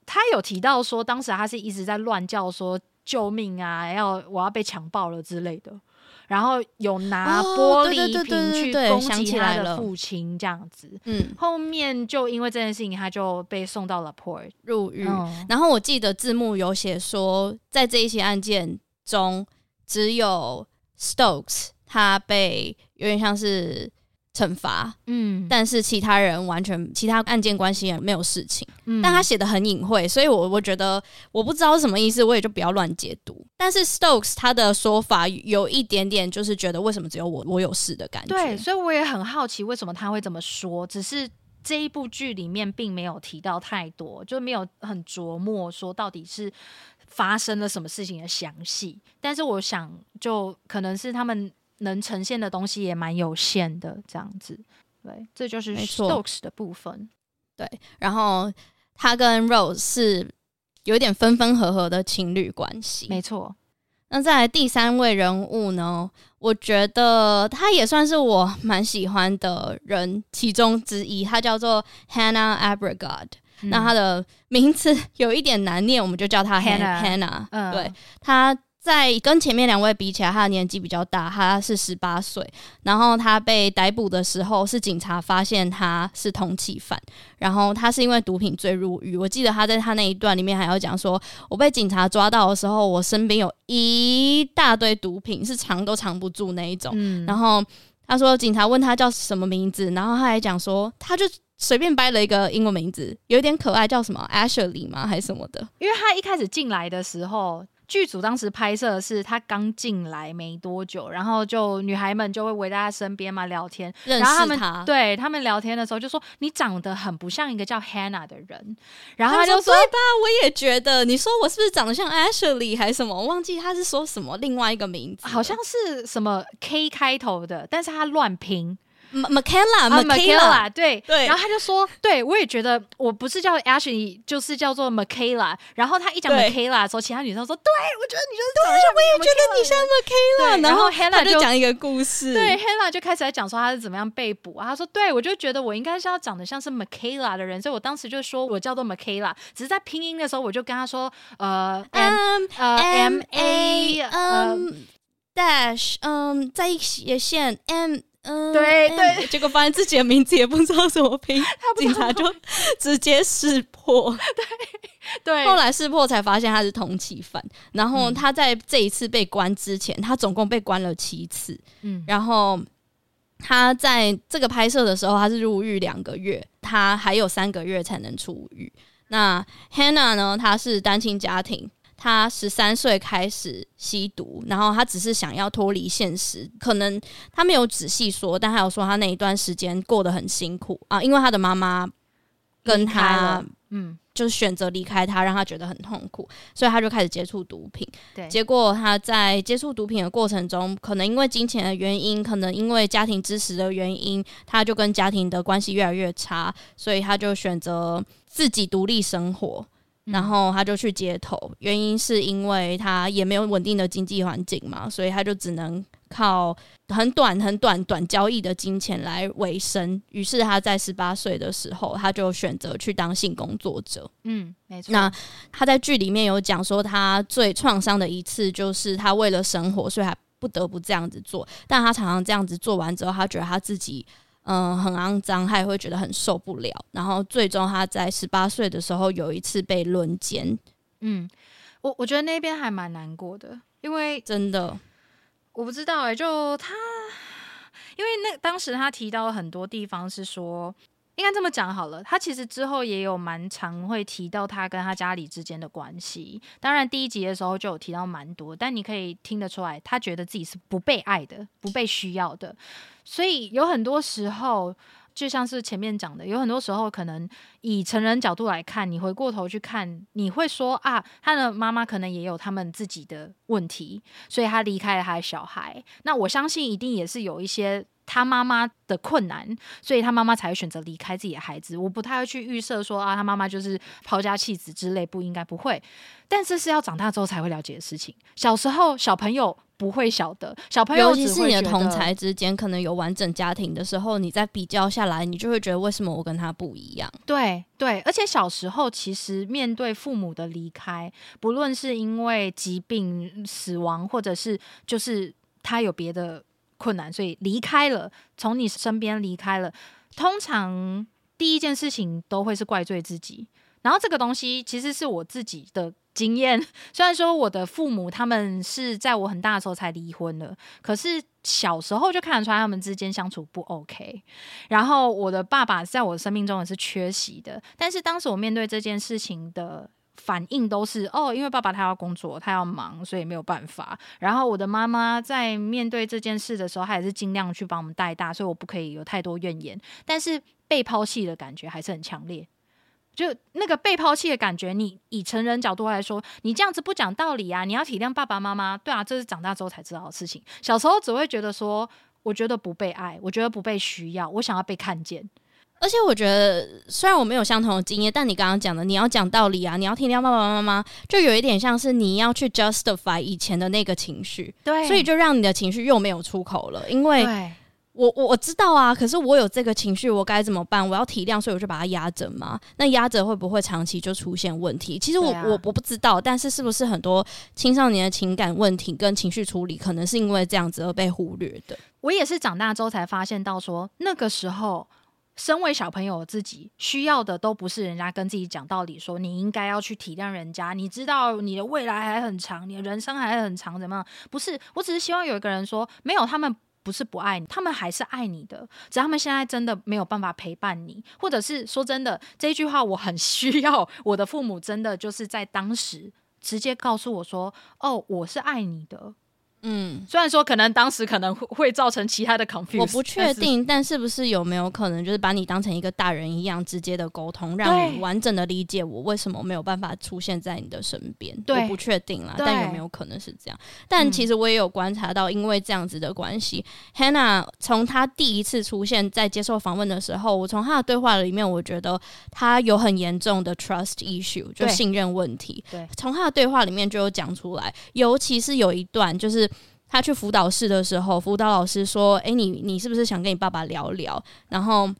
他有提到说，当时他是一直在乱叫说救命啊，要我要被强暴了之类的。然后有拿玻璃瓶去攻击他的父亲，这样子。嗯，后面就因为这件事情，他就被送到了 port 入狱。嗯、然后我记得字幕有写说，在这一起案件中，只有 Stokes 他被有点像是。惩罚，嗯，但是其他人完全其他案件关系也没有事情，嗯，但他写的很隐晦，所以我我觉得我不知道是什么意思，我也就不要乱解读。但是 Stokes 他的说法有一点点就是觉得为什么只有我我有事的感觉，对，所以我也很好奇为什么他会这么说，只是这一部剧里面并没有提到太多，就没有很琢磨说到底是发生了什么事情的详细。但是我想，就可能是他们能呈现的东西也蛮有限的，这样子。对，这就是 Stokes 的部分。对，然后他跟 Rose 是有点分分合合的情侣关系。没错。那再来第三位人物呢？我觉得他也算是我蛮喜欢的人其中之一，他叫做 Hannah Abregard。嗯、那他的名字 *laughs* 有一点难念，我们就叫他 Hannah。Hannah，嗯，对他。在跟前面两位比起来，他的年纪比较大，他是十八岁。然后他被逮捕的时候，是警察发现他是通缉犯。然后他是因为毒品罪入狱。我记得他在他那一段里面还要讲说，我被警察抓到的时候，我身边有一大堆毒品，是藏都藏不住那一种。嗯、然后他说，警察问他叫什么名字，然后他还讲说，他就随便掰了一个英文名字，有点可爱，叫什么 Ashley 吗？还是什么的？因为他一开始进来的时候。剧组当时拍摄的是他刚进来没多久，然后就女孩们就会围在他身边嘛聊天，认识他。然后他们对他们聊天的时候就说：“你长得很不像一个叫 Hannah 的人。”然后他就说：“对吧？我也觉得。你说我是不是长得像 Ashley 还是什么？我忘记他是说什么另外一个名字，好像是什么 K 开头的，但是他乱拼。” Michaela，Michaela，对对，然后他就说，对我也觉得我不是叫 Ashley，就是叫做 Michaela。然后他一讲 Michaela 的时候，其他女生说，对我觉得你就是长得像，我也觉得你像 Michaela。然后 Hannah 就讲一个故事，对 Hannah 就开始在讲说他是怎么样被捕啊。他说，对我就觉得我应该是要长得像是 Michaela 的人，所以我当时就说我叫做 Michaela，只是在拼音的时候我就跟他说，呃，M 呃 M A 嗯 dash 嗯在一起斜线 M。嗯，对对，结果发现自己的名字也不知道怎么拼，*laughs* 警察就直接识破。*laughs* 对对，后来识破才发现他是通缉犯。然后他在这一次被关之前，他总共被关了七次。嗯，然后他在这个拍摄的时候，他是入狱两个月，他还有三个月才能出狱。那 Hannah 呢？他是单亲家庭。他十三岁开始吸毒，然后他只是想要脱离现实，可能他没有仔细说，但他有说他那一段时间过得很辛苦啊，因为他的妈妈跟他，嗯，就是选择离开他，让他觉得很痛苦，所以他就开始接触毒品。对，结果他在接触毒品的过程中，可能因为金钱的原因，可能因为家庭支持的原因，他就跟家庭的关系越来越差，所以他就选择自己独立生活。然后他就去街头，原因是因为他也没有稳定的经济环境嘛，所以他就只能靠很短、很短、短交易的金钱来维生。于是他在十八岁的时候，他就选择去当性工作者。嗯，没错。那他在剧里面有讲说，他最创伤的一次就是他为了生活，所以他不得不这样子做。但他常常这样子做完之后，他觉得他自己。嗯、呃，很肮脏，他也会觉得很受不了。然后最终他在十八岁的时候有一次被轮奸。嗯，我我觉得那边还蛮难过的，因为真的我不知道哎、欸，就他，因为那当时他提到很多地方是说。应该这么讲好了，他其实之后也有蛮常会提到他跟他家里之间的关系。当然第一集的时候就有提到蛮多，但你可以听得出来，他觉得自己是不被爱的、不被需要的。所以有很多时候，就像是前面讲的，有很多时候可能以成人角度来看，你回过头去看，你会说啊，他的妈妈可能也有他们自己的问题，所以他离开了他的小孩。那我相信一定也是有一些。他妈妈的困难，所以他妈妈才会选择离开自己的孩子。我不太会去预设说啊，他妈妈就是抛家弃子之类，不应该不会。但是是要长大之后才会了解的事情。小时候小朋友不会晓得，小朋友尤其是你的同才之间可能有完整家庭的时候，你再比较下来，你就会觉得为什么我跟他不一样？对对，而且小时候其实面对父母的离开，不论是因为疾病死亡，或者是就是他有别的。困难，所以离开了，从你身边离开了。通常第一件事情都会是怪罪自己。然后这个东西其实是我自己的经验。虽然说我的父母他们是在我很大的时候才离婚的，可是小时候就看得出来他们之间相处不 OK。然后我的爸爸在我生命中也是缺席的。但是当时我面对这件事情的反应都是哦，因为爸爸他要工作，他要忙，所以没有办法。然后我的妈妈在面对这件事的时候，她也是尽量去帮我们带大，所以我不可以有太多怨言。但是被抛弃的感觉还是很强烈，就那个被抛弃的感觉，你以成人角度来说，你这样子不讲道理啊，你要体谅爸爸妈妈。对啊，这是长大之后才知道的事情。小时候只会觉得说，我觉得不被爱，我觉得不被需要，我想要被看见。而且我觉得，虽然我没有相同的经验，但你刚刚讲的，你要讲道理啊，你要体谅爸爸妈妈，就有一点像是你要去 justify 以前的那个情绪，对，所以就让你的情绪又没有出口了。因为我我我知道啊，可是我有这个情绪，我该怎么办？我要体谅，所以我就把它压着嘛。那压着会不会长期就出现问题？其实我、啊、我我不知道，但是是不是很多青少年的情感问题跟情绪处理，可能是因为这样子而被忽略的？我也是长大之后才发现到说，那个时候。身为小朋友自己需要的都不是人家跟自己讲道理，说你应该要去体谅人家。你知道你的未来还很长，你的人生还很长，怎么样？不是，我只是希望有一个人说，没有，他们不是不爱你，他们还是爱你的，只要他们现在真的没有办法陪伴你，或者是说真的，这一句话我很 *laughs* 需要。我的父母真的就是在当时直接告诉我说：“哦，我是爱你的。”嗯，虽然说可能当时可能会会造成其他的 confusion，我不确定，但是，不是有没有可能就是把你当成一个大人一样直接的沟通，让你完整的理解我为什么没有办法出现在你的身边？对，我不确定啦，但有没有可能是这样？但其实我也有观察到，因为这样子的关系，嗯，Hannah 从她第一次出现在接受访问的时候，我从她的对话里面，我觉得她有很严重的 trust issue，就信任问题。对，从她的对话里面就有讲出来，尤其是有一段就是。他去辅导室的时候，辅导老师说：“诶，你你是不是想跟你爸爸聊聊？”然后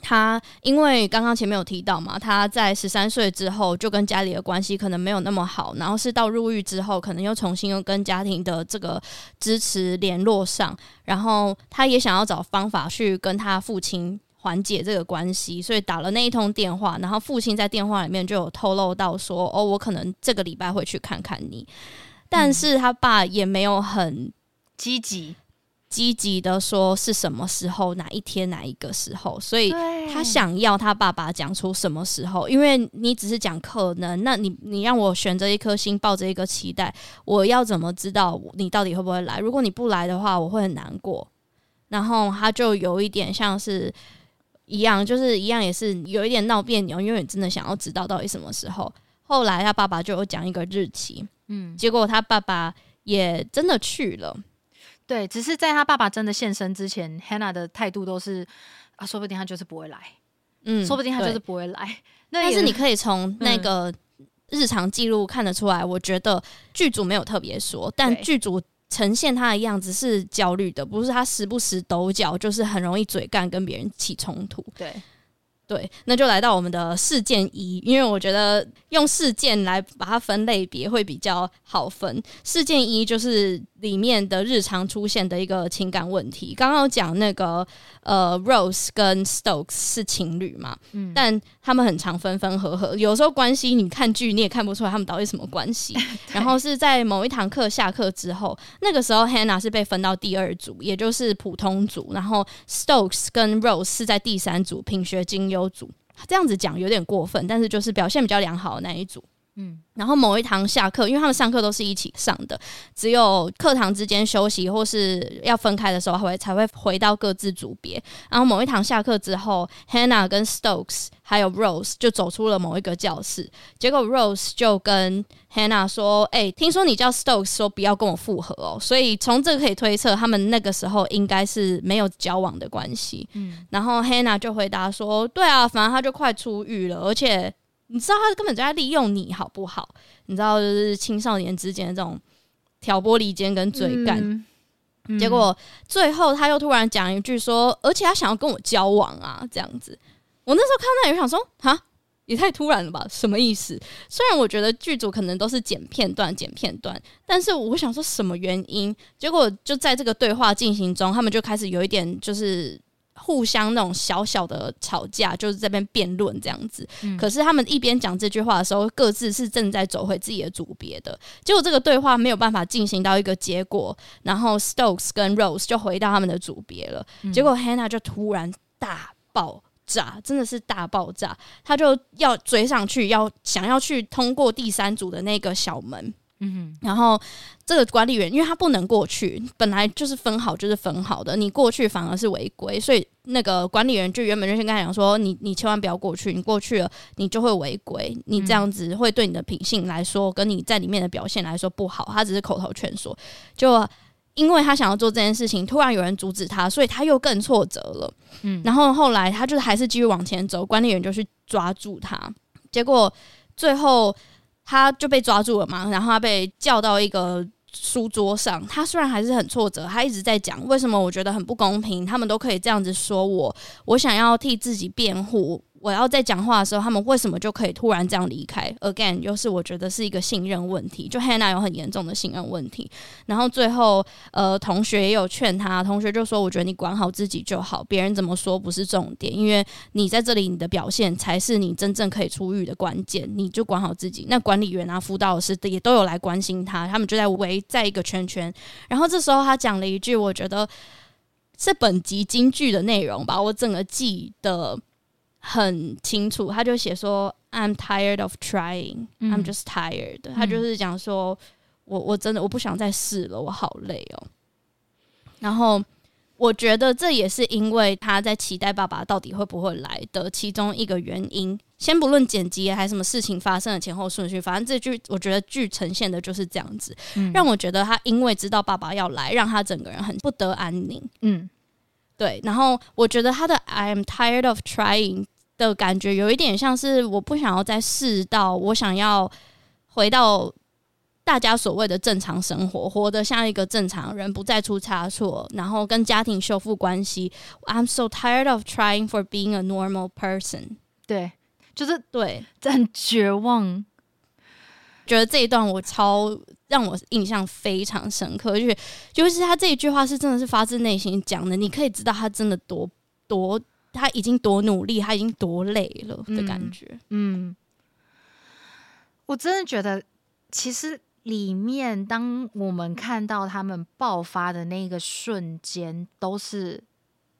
他因为刚刚前面有提到嘛，他在十三岁之后就跟家里的关系可能没有那么好，然后是到入狱之后，可能又重新又跟家庭的这个支持联络上，然后他也想要找方法去跟他父亲缓解这个关系，所以打了那一通电话，然后父亲在电话里面就有透露到说：“哦，我可能这个礼拜会去看看你。”但是他爸也没有很积极积极的说是什么时候，哪一天，哪一个时候，所以他想要他爸爸讲出什么时候，因为你只是讲可能，那你你让我选择一颗心，抱着一个期待，我要怎么知道你到底会不会来？如果你不来的话，我会很难过。然后他就有一点像是一样，就是一样也是有一点闹别扭，因为你真的想要知道到底什么时候。后来他爸爸就有讲一个日期。嗯，结果他爸爸也真的去了，对，只是在他爸爸真的现身之前，Hannah 的态度都是啊，说不定他就是不会来，嗯，说不定他就是不会来。那但是你可以从那个日常记录看得出来，嗯、我觉得剧组没有特别说，但剧组呈现他的样子是焦虑的，不是他时不时抖脚，就是很容易嘴干，跟别人起冲突。对。对，那就来到我们的事件一，因为我觉得用事件来把它分类别会比较好分。事件一就是里面的日常出现的一个情感问题。刚刚讲那个呃，Rose 跟 Stokes 是情侣嘛，嗯，但他们很常分分合合，有时候关系你看剧你也看不出来他们到底什么关系。*laughs* 然后是在某一堂课下课之后，那个时候 Hannah 是被分到第二组，也就是普通组，然后 Stokes 跟 Rose 是在第三组品学兼优组。这样子讲有点过分，但是就是表现比较良好的那一组。嗯，然后某一堂下课，因为他们上课都是一起上的，只有课堂之间休息或是要分开的时候，会才会回到各自组别。然后某一堂下课之后，Hannah 跟 Stokes 还有 Rose 就走出了某一个教室，结果 Rose 就跟 Hannah 说：“哎、欸，听说你叫 Stokes 说不要跟我复合哦。”所以从这个可以推测，他们那个时候应该是没有交往的关系。嗯，然后 Hannah 就回答说：“对啊，反正他就快出狱了，而且。”你知道他根本就在利用你好不好？你知道就是青少年之间的这种挑拨离间跟嘴干，嗯嗯、结果最后他又突然讲一句说，而且他想要跟我交往啊，这样子。我那时候看到也想说，哈，也太突然了吧？什么意思？虽然我觉得剧组可能都是剪片段、剪片段，但是我想说什么原因？结果就在这个对话进行中，他们就开始有一点就是。互相那种小小的吵架，就是这边辩论这样子。嗯、可是他们一边讲这句话的时候，各自是正在走回自己的组别的。结果这个对话没有办法进行到一个结果，然后 Stokes 跟 Rose 就回到他们的组别了。嗯、结果 Hannah 就突然大爆炸，真的是大爆炸。他就要追上去，要想要去通过第三组的那个小门。嗯，然后这个管理员，因为他不能过去，本来就是分好，就是分好的，你过去反而是违规，所以那个管理员就原本就先跟他讲说，你你千万不要过去，你过去了你就会违规，你这样子会对你的品性来说，跟你在里面的表现来说不好。他只是口头劝说，就因为他想要做这件事情，突然有人阻止他，所以他又更挫折了。嗯，然后后来他就还是继续往前走，管理员就去抓住他，结果最后。他就被抓住了嘛，然后他被叫到一个书桌上。他虽然还是很挫折，他一直在讲为什么我觉得很不公平，他们都可以这样子说我，我想要替自己辩护。我要在讲话的时候，他们为什么就可以突然这样离开？Again，又是我觉得是一个信任问题，就 Hannah 有很严重的信任问题。然后最后，呃，同学也有劝他，同学就说：“我觉得你管好自己就好，别人怎么说不是重点，因为你在这里，你的表现才是你真正可以出狱的关键。你就管好自己。”那管理员啊、辅导师也都有来关心他，他们就在围在一个圈圈。然后这时候他讲了一句，我觉得是本集金句的内容吧，我整个记的。很清楚，他就写说：“I'm tired of trying,、嗯、I'm just tired。”他就是讲说：“我我真的我不想再试了，我好累哦。”然后我觉得这也是因为他在期待爸爸到底会不会来的其中一个原因。先不论剪辑还是什么事情发生的前后顺序，反正这句我觉得剧呈现的就是这样子，嗯、让我觉得他因为知道爸爸要来，让他整个人很不得安宁。嗯，对。然后我觉得他的 “I'm tired of trying”。的感觉有一点像是我不想要再试到，我想要回到大家所谓的正常生活，活得像一个正常人，不再出差错，然后跟家庭修复关系。I'm so tired of trying for being a normal person。对，就是对，很绝望。觉得这一段我超让我印象非常深刻，就是就是他这一句话是真的是发自内心讲的，你可以知道他真的多多。他已经多努力，他已经多累了的感觉。嗯，嗯，我真的觉得，其实里面当我们看到他们爆发的那个瞬间，都是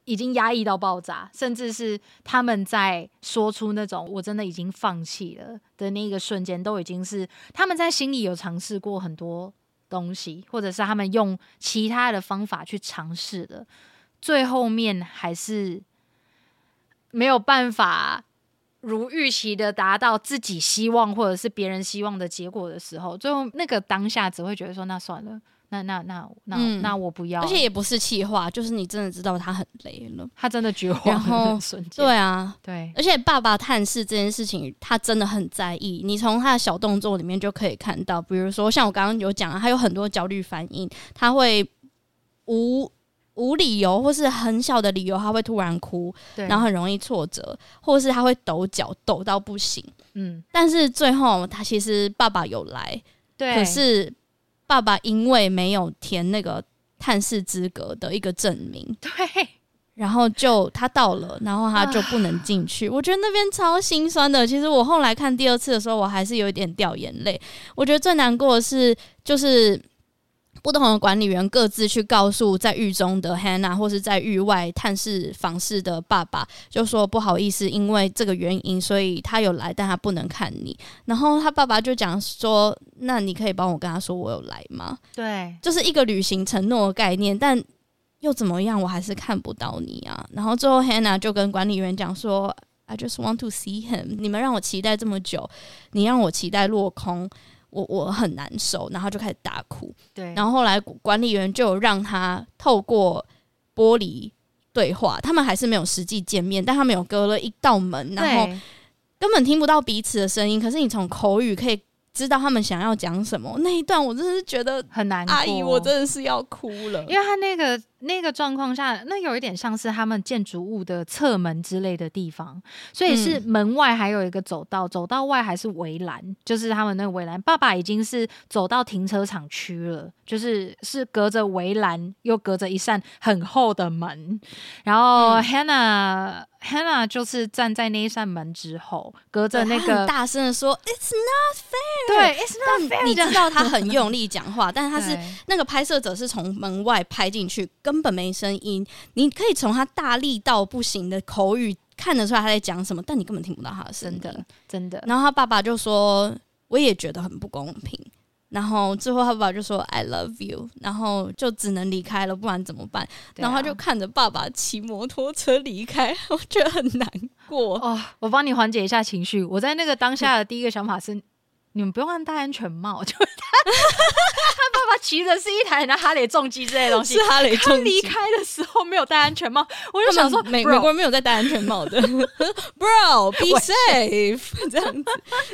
已经压抑到爆炸，甚至是他们在说出那种“我真的已经放弃了”的那个瞬间，都已经是他们在心里有尝试过很多东西，或者是他们用其他的方法去尝试的，最后面还是。没有办法如预期的达到自己希望或者是别人希望的结果的时候，最后那个当下只会觉得说：“那算了，那那那那、嗯、那我不要。”而且也不是气话，就是你真的知道他很累了，他真的绝望。然后 *laughs* 对啊，对，而且爸爸探视这件事情，他真的很在意。你从他的小动作里面就可以看到，比如说像我刚刚有讲，他有很多焦虑反应，他会无。无理由或是很小的理由，他会突然哭，然后很容易挫折，或是他会抖脚，抖到不行。嗯，但是最后他其实爸爸有来，对，可是爸爸因为没有填那个探视资格的一个证明，*laughs* 对，然后就他到了，然后他就不能进去。啊、我觉得那边超心酸的。其实我后来看第二次的时候，我还是有一点掉眼泪。我觉得最难过的是，就是。不同的管理员各自去告诉在狱中的 Hannah，或是在狱外探视访视的爸爸，就说不好意思，因为这个原因，所以他有来，但他不能看你。然后他爸爸就讲说：“那你可以帮我跟他说我有来吗？”对，就是一个履行承诺的概念，但又怎么样？我还是看不到你啊。然后最后 Hannah 就跟管理员讲说：“I just want to see him。你们让我期待这么久，你让我期待落空。”我我很难受，然后就开始大哭。对，然后后来管理员就让他透过玻璃对话，他们还是没有实际见面，但他们有隔了一道门，然后根本听不到彼此的声音。可是你从口语可以。知道他们想要讲什么那一段，我真的是觉得很难过。阿姨，我真的是要哭了，因为他那个那个状况下，那有一点像是他们建筑物的侧门之类的地方，所以是门外还有一个走道，走道外还是围栏，就是他们那个围栏。爸爸已经是走到停车场区了，就是是隔着围栏，又隔着一扇很厚的门，然后 Hannah。Hannah 就是站在那一扇门之后，隔着那个大声的说：“It's not fair。”对，It's not fair。你知道他很用力讲话，但是他是 *laughs* 那个拍摄者是从门外拍进去，根本没声音。你可以从他大力到不行的口语。看得出来他在讲什么，但你根本听不到他的声音，真的真的。然后他爸爸就说，我也觉得很不公平。然后最后他爸爸就说 “I love you”，然后就只能离开了，不然怎么办？啊、然后他就看着爸爸骑摩托车离开，我觉得很难过。哦，我帮你缓解一下情绪。我在那个当下的第一个想法是。你们不用戴安全帽，*laughs* 就他他爸爸骑的是一台那哈雷重机之类的东西，是哈雷重机。他离开的时候没有戴安全帽，我就想说美美国人没有在戴安全帽的，*laughs* Bro，be safe，*laughs* 这样子。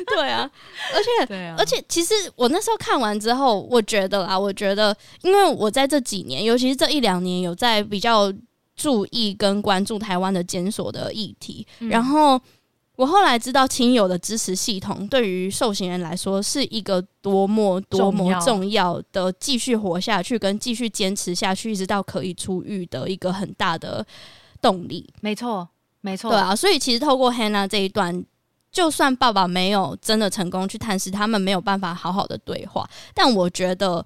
对啊，而且对啊，而且其实我那时候看完之后，我觉得啦，我觉得，因为我在这几年，尤其是这一两年，有在比较注意跟关注台湾的检索的议题，嗯、然后。我后来知道，亲友的支持系统对于受刑人来说是一个多么多么重要的，继续活下去跟继续坚持下去，一直到可以出狱的一个很大的动力。没错，没错，对啊。所以其实透过 Hannah 这一段，就算爸爸没有真的成功去探视，他们没有办法好好的对话，但我觉得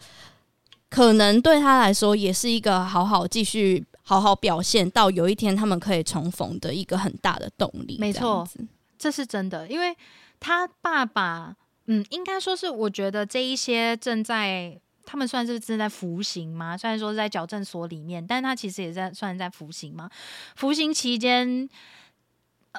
可能对他来说也是一个好好继续好好表现到有一天他们可以重逢的一个很大的动力。没错。这是真的，因为他爸爸，嗯，应该说是，我觉得这一些正在他们算是正在服刑嘛，虽然说是在矫正所里面，但他其实也在算在服刑嘛。服刑期间，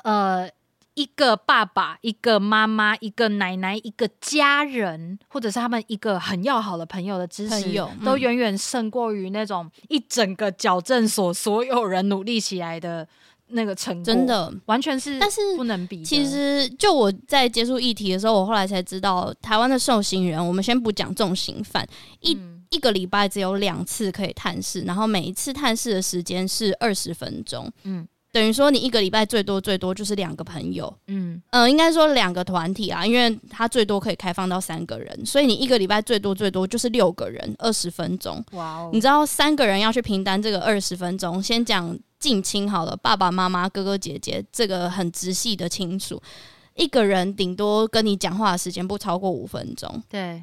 呃，一个爸爸、一个妈妈、一个奶奶、一个家人，或者是他们一个很要好的朋友的支持，嗯、都远远胜过于那种一整个矫正所所有人努力起来的。那个成果真的完全是，但是不能比。其实，就我在接触议题的时候，我后来才知道，台湾的受刑人，我们先不讲重刑犯，一、嗯、一个礼拜只有两次可以探视，然后每一次探视的时间是二十分钟。嗯。等于说，你一个礼拜最多最多就是两个朋友，嗯，呃，应该说两个团体啊，因为他最多可以开放到三个人，所以你一个礼拜最多最多就是六个人，二十分钟。哇哦！你知道三个人要去平担这个二十分钟，先讲近亲好了，爸爸妈妈、哥哥姐姐，这个很直系的亲属，一个人顶多跟你讲话的时间不超过五分钟。对。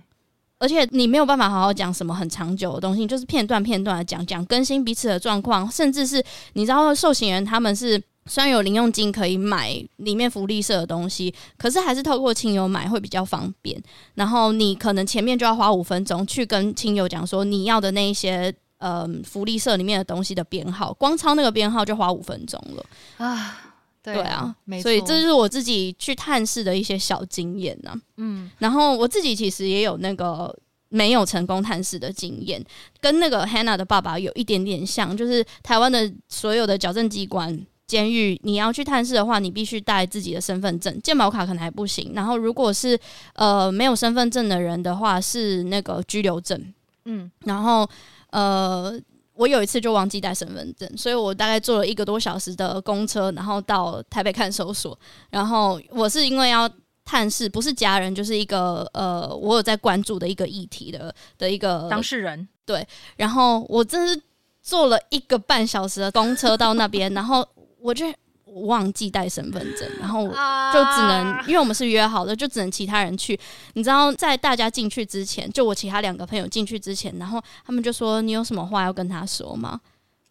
而且你没有办法好好讲什么很长久的东西，就是片段片段的讲讲，更新彼此的状况，甚至是你知道受刑人他们是虽然有零用金可以买里面福利社的东西，可是还是透过亲友买会比较方便。然后你可能前面就要花五分钟去跟亲友讲说你要的那一些呃福利社里面的东西的编号，光抄那个编号就花五分钟了啊。对，对啊，没错，所以这就是我自己去探视的一些小经验呢、啊。嗯，然后我自己其实也有那个没有成功探视的经验，跟那个 Hannah 的爸爸有一点点像，就是台湾的所有的矫正机关、监狱，你要去探视的话，你必须带自己的身份证，健保卡可能还不行。然后如果是呃没有身份证的人的话，是那个居留证。嗯，然后呃。我有一次就忘记带身份证，所以我大概坐了一个多小时的公车，然后到台北看守所。然后我是因为要探视，不是家人，就是一个呃，我有在关注的一个议题的的一个当事人。对，然后我真是坐了一个半小时的公车到那边，然后我就。我忘记带身份证，然后就只能，因为我们是约好的，就只能其他人去。你知道，在大家进去之前，就我其他两个朋友进去之前，然后他们就说：“你有什么话要跟他说吗？”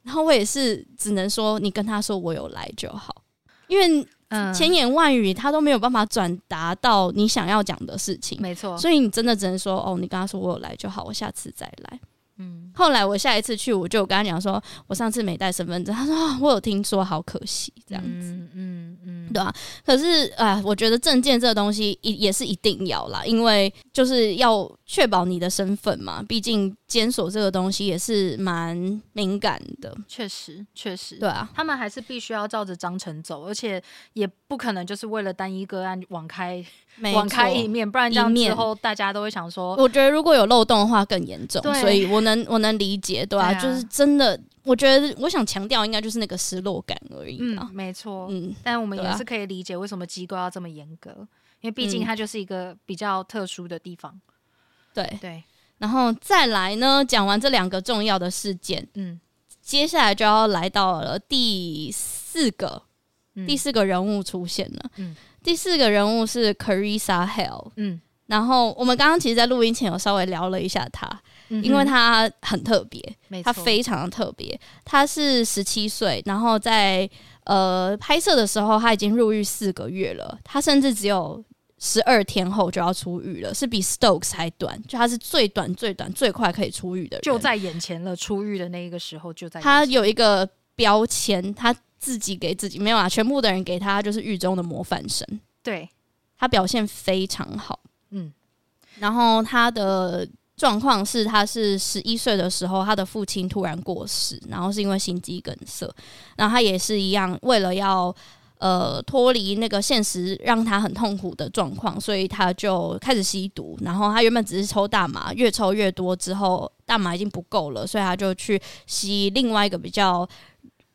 然后我也是只能说：“你跟他说我有来就好。”因为千言万语他都没有办法转达到你想要讲的事情，没错。所以你真的只能说：“哦，你跟他说我有来就好，我下次再来。”嗯，后来我下一次去，我就跟他讲说，我上次没带身份证。*laughs* 他说，哦，我有听说，好可惜，这样子，嗯嗯，嗯对啊。可是，啊，我觉得证件这个东西也也是一定要啦，因为就是要确保你的身份嘛，毕竟。检索这个东西也是蛮敏感的，确实，确实，对啊，他们还是必须要照着章程走，而且也不可能就是为了单一个案网开网开一面，不然这样之后大家都会想说，我觉得如果有漏洞的话更严重，所以我能我能理解，对啊，就是真的，我觉得我想强调应该就是那个失落感而已，嗯，没错，嗯，但我们也是可以理解为什么机构要这么严格，因为毕竟它就是一个比较特殊的地方，对对。对。然后再来呢，讲完这两个重要的事件，嗯，接下来就要来到了第四个，嗯、第四个人物出现了，嗯，第四个人物是 Carissa Hell，嗯，然后我们刚刚其实，在录音前有稍微聊了一下他，嗯、因为他很特别，他非常的特别，他是十七岁，然后在。呃，拍摄的时候他已经入狱四个月了，他甚至只有十二天后就要出狱了，是比 Stokes 还短，就他是最短、最短、最快可以出狱的人，就在眼前了。出狱的那一个时候就在他有一个标签，他自己给自己没有啊，全部的人给他就是狱中的模范生。对，他表现非常好，嗯，然后他的。状况是，他是十一岁的时候，他的父亲突然过世，然后是因为心肌梗塞，然后他也是一样，为了要呃脱离那个现实让他很痛苦的状况，所以他就开始吸毒。然后他原本只是抽大麻，越抽越多之后，大麻已经不够了，所以他就去吸另外一个比较，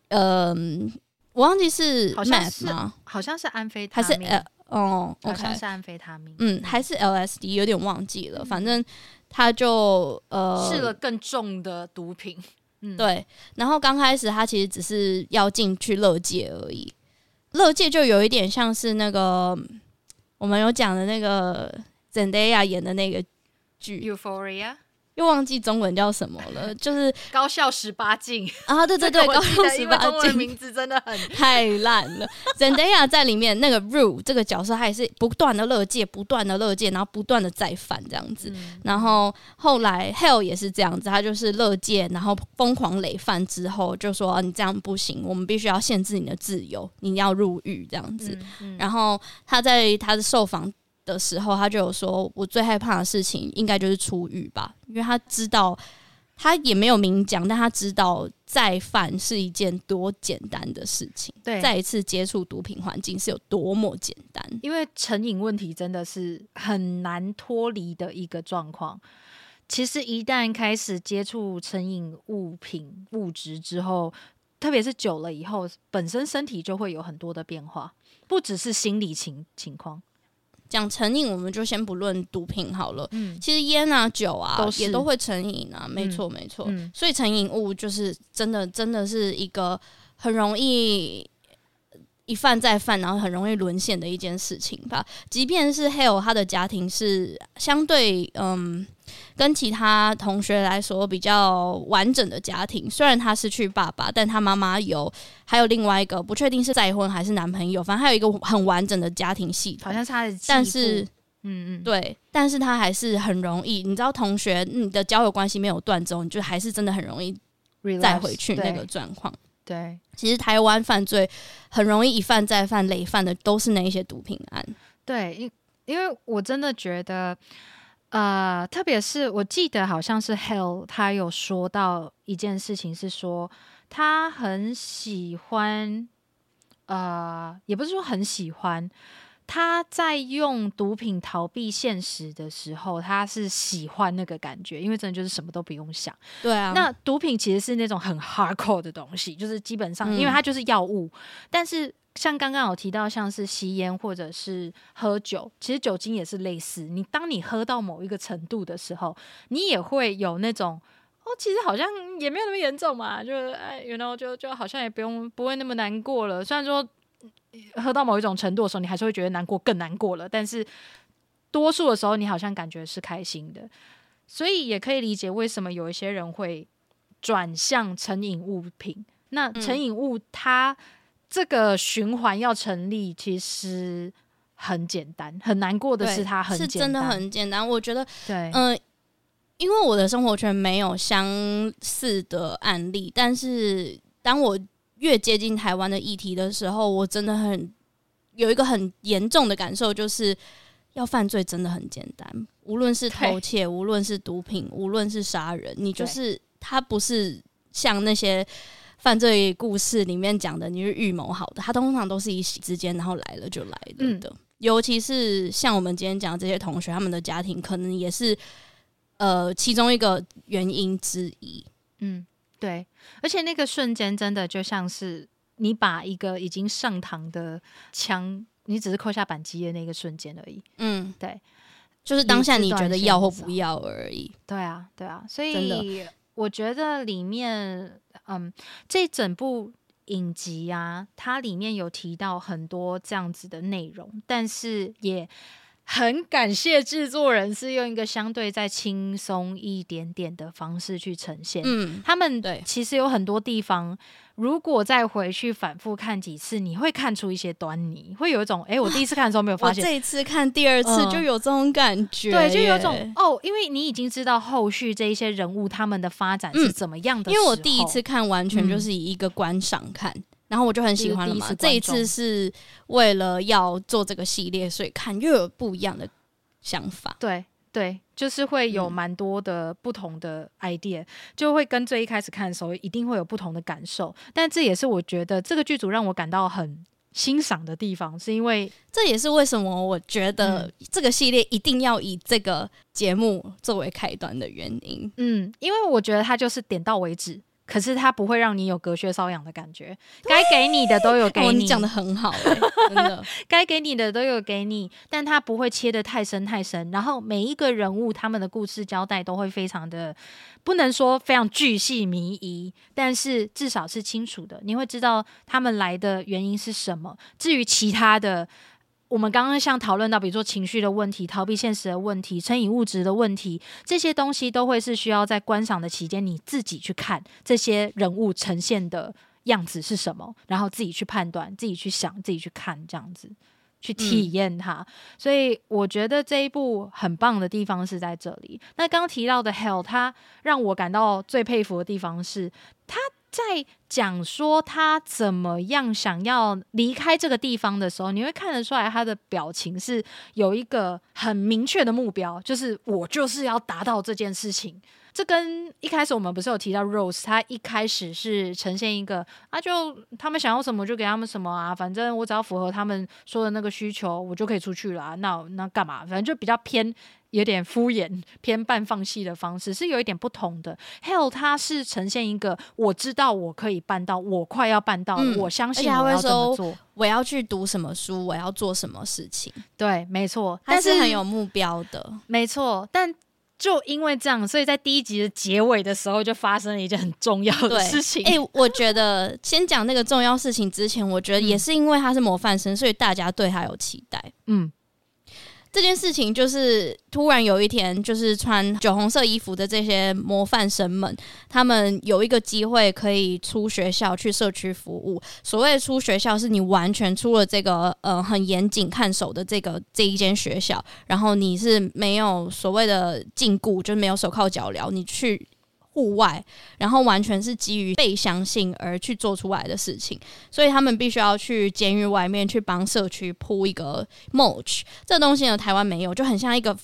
嗯、呃，我忘记是 meth 吗？好像是安非他命，还是呃哦好像是安非他命，嗯，还是 LSD，有点忘记了，反正。他就呃试了更重的毒品，嗯，对。然后刚开始他其实只是要进去乐界而已，乐界就有一点像是那个我们有讲的那个 Zendaya 演的那个剧《Euphoria》。又忘记中文叫什么了，*laughs* 就是高校十八禁啊！对对对，*laughs* 高校十八禁，名字真的很 *laughs* 太烂了。Zendaya 在里面那个 Rue 这个角色，他也是不断的乐界，不断的乐界，然后不断的再犯这样子。嗯、然后后来 Hell 也是这样子，他就是乐界，然后疯狂累犯之后，就说你这样不行，我们必须要限制你的自由，你要入狱这样子。嗯嗯、然后他在他的受访。的时候，他就有说：“我最害怕的事情应该就是出狱吧，因为他知道，他也没有明讲，但他知道再犯是一件多简单的事情。对，再一次接触毒品环境是有多么简单，因为成瘾问题真的是很难脱离的一个状况。其实一旦开始接触成瘾物品物质之后，特别是久了以后，本身身体就会有很多的变化，不只是心理情情况。”讲成瘾，我们就先不论毒品好了。嗯，其实烟啊、酒啊都也都会成瘾啊，没错没错。嗯，所以成瘾物就是真的真的是一个很容易。一犯再犯，然后很容易沦陷的一件事情吧。即便是 Hale 他的家庭是相对嗯，跟其他同学来说比较完整的家庭。虽然他失去爸爸，但他妈妈有，还有另外一个不确定是再婚还是男朋友，反正还有一个很完整的家庭系统。好像是他的，但是嗯嗯，对，但是他还是很容易。你知道，同学你的交友关系没有断之后，你就还是真的很容易再回去那个状况。对，其实台湾犯罪很容易一犯再犯，累犯的都是那一些毒品案。对，因因为我真的觉得，呃，特别是我记得好像是 Hell 他有说到一件事情，是说他很喜欢，呃，也不是说很喜欢。他在用毒品逃避现实的时候，他是喜欢那个感觉，因为真的就是什么都不用想。对啊，那毒品其实是那种很 hardcore 的东西，就是基本上，因为它就是药物。嗯、但是像刚刚有提到，像是吸烟或者是喝酒，其实酒精也是类似。你当你喝到某一个程度的时候，你也会有那种哦，其实好像也没有那么严重嘛，就哎，you know，就就好像也不用不会那么难过了。虽然说。喝到某一种程度的时候，你还是会觉得难过，更难过了。但是多数的时候，你好像感觉是开心的，所以也可以理解为什么有一些人会转向成瘾物品。那成瘾物，它这个循环要成立，其实很简单。很难过的是，它很，是真的很简单。我觉得，对，嗯、呃，因为我的生活圈没有相似的案例，但是当我。越接近台湾的议题的时候，我真的很有一个很严重的感受，就是要犯罪真的很简单，无论是偷窃，无论是毒品，无论是杀人，你就是对他不是像那些犯罪故事里面讲的，你是预谋好的，他通常都是一时之间，然后来了就来了的。嗯、尤其是像我们今天讲的这些同学，他们的家庭可能也是呃其中一个原因之一。嗯。对，而且那个瞬间真的就像是你把一个已经上膛的枪，你只是扣下扳机的那个瞬间而已。嗯，对，就是当下你觉得要或不要而已。对啊，对啊，所以我觉得里面，嗯，这整部影集啊，它里面有提到很多这样子的内容，但是也很感谢制作人是用一个相对再轻松一点点的方式去呈现。嗯，他们对其实有很多地方，如果再回去反复看几次，你会看出一些端倪，会有一种哎，我第一次看的时候没有发现，这一次看第二次就有这种感觉，对，就有种哦，因为你已经知道后续这一些人物他们的发展是怎么样的。因为我第一次看完全就是以一个观赏看。然后我就很喜欢了嘛。这一次是为了要做这个系列，所以看又有不一样的想法。对对，就是会有蛮多的不同的 idea，嗯，就会跟最一开始看的时候一定会有不同的感受。但这也是我觉得这个剧组让我感到很欣赏的地方，是因为这也是为什么我觉得这个系列一定要以这个节目作为开端的原因。嗯，因为我觉得它就是点到为止。可是它不会让你有隔靴搔痒的感觉，该给你的都有给你。哦、你讲的很好、欸，*laughs* 真的，该给你的都有给你，但它不会切的太深太深。然后每一个人物他们的故事交代都会非常的，不能说非常巨细靡遗，但是至少是清楚的，你会知道他们来的原因是什么。至于其他的。我们刚刚像讨论到，比如说情绪的问题、逃避现实的问题、成瘾物质的问题，这些东西都会是需要在观赏的期间，你自己去看这些人物呈现的样子是什么，然后自己去判断、自己去想、自己去看，这样子去体验它。嗯。所以我觉得这一部很棒的地方是在这里。那刚刚提到的《Hell》，它让我感到最佩服的地方是它。在讲说他怎么样想要离开这个地方的时候，你会看得出来他的表情是有一个很明确的目标，就是我就是要达到这件事情。这跟一开始我们不是有提到 Rose，他一开始是呈现一个啊，就他们想要什么就给他们什么啊，反正我只要符合他们说的那个需求，我就可以出去了。那那干嘛？反正就比较偏有点敷衍、偏半放弃的方式，是有一点不同的。Hell，他是呈现一个我知道我可以办到，我快要办到，嗯、我相信我要怎么做，我要去读什么书，我要做什么事情。对，没错，但是很有目标的，没错，但。就因为这样，所以在第一集的结尾的时候，就发生了一件很重要的事情。哎、欸，我觉得 *laughs* 先讲那个重要事情之前，我觉得也是因为他是模范生，所以大家对他有期待。嗯。这件事情就是突然有一天，就是穿酒红色衣服的这些模范生们，他们有一个机会可以出学校去社区服务。所谓出学校，是你完全出了这个呃很严谨看守的这个这一间学校，然后你是没有所谓的禁锢，就是没有手铐脚镣，你去。户外，然后完全是基于被相信而去做出来的事情，所以他们必须要去监狱外面去帮社区铺一个 m o c h 这东西呢，台湾没有，就很像一个。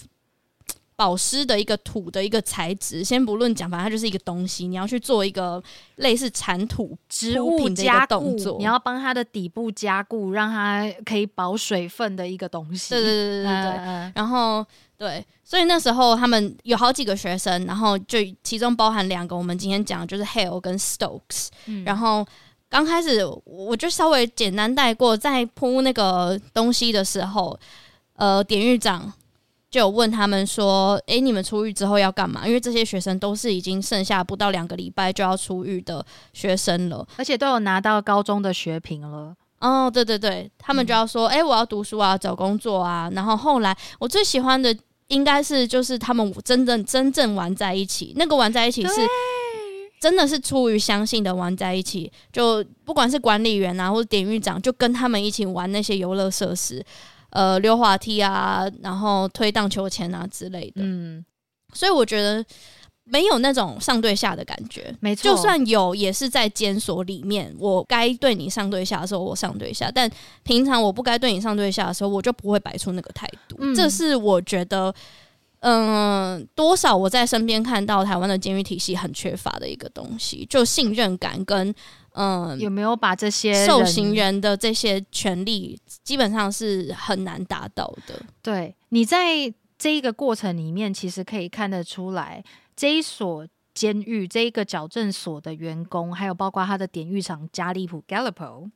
保湿的一个土的一个材质，先不论讲，反正它就是一个东西。你要去做一个类似铲土植物加动作，你要帮它的底部加固，让它可以保水分的一个东西。对对对对对，嗯。然后对，所以那时候他们有好几个学生，然后就其中包含两个，我们今天讲的就是 Hale 跟 Stokes。嗯。然后刚开始我就稍微简单带过，在铺那个东西的时候，呃，典狱长。就有问他们说：“诶、欸，你们出狱之后要干嘛？因为这些学生都是已经剩下不到两个礼拜就要出狱的学生了，而且都有拿到高中的学评了。哦，对对对，他们就要说：诶、欸，我要读书啊，找工作啊。然后后来我最喜欢的应该是就是他们真正真正玩在一起，那个玩在一起是真的是出于相信的玩在一起。就不管是管理员啊，或者典狱长，就跟他们一起玩那些游乐设施。”呃，溜滑梯啊，然后推荡秋千啊之类的。嗯，所以我觉得没有那种上对下的感觉。没错，就算有，也是在监所里面，我该对你上对下的时候，我上对下；但平常我不该对你上对下的时候，我就不会摆出那个态度。嗯，这是我觉得，嗯、呃，多少我在身边看到台湾的监狱体系很缺乏的一个东西，就信任感跟。嗯，有没有把这些受刑人的这些权利，基本上是很难达到的。对，你在这一个过程里面，其实可以看得出来，这一所监狱、这一个矫正所的员工，还有包括他的典狱长加利普 （Gallipo），